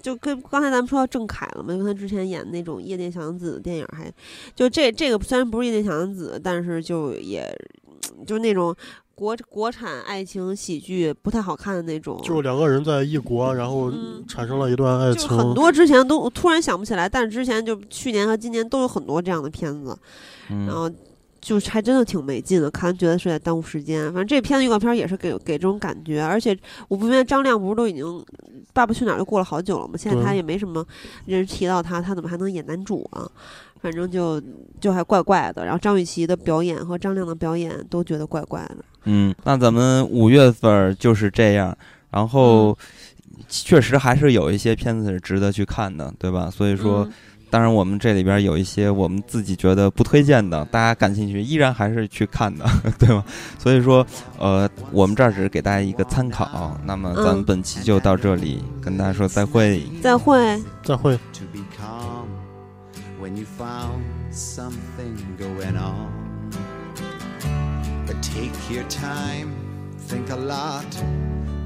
就跟刚才咱们说到郑恺了嘛，跟他之前演那种夜店小娘子的电影还，就这这个虽然不是夜店小娘子，但是就也就那种国国产爱情喜剧不太好看的那种，就两个人在异国，然后嗯产生了一段爱情。就很多之前都我突然想不起来，但是之前就去年和今年都有很多这样的片子，然嗯后。就是还真的挺没劲的，看觉得是在耽误时间。反正这片子预告片也是给给这种感觉，而且我不明白张亮不是都已经《爸爸去哪儿》都过了好久了吗？现在他也没什么人提到他，他怎么还能演男主啊？反正就就还怪怪的。然后张雨绮的表演和张亮的表演都觉得怪怪的。嗯，那咱们五月份儿就是这样，然后确实还是有一些片子是值得去看的，对吧？所以说。嗯当然，我们这里边有一些我们自己觉得不推荐的，大家感兴趣依然还是去看的，对吗？所以说，呃，我们这儿只是给大家一个参考。那么，咱们嗯本期就到这里，跟大家说再会。再会。再会。to be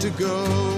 To go.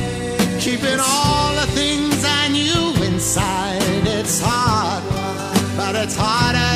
keeping all the things I knew inside. It's hard, but it's harder.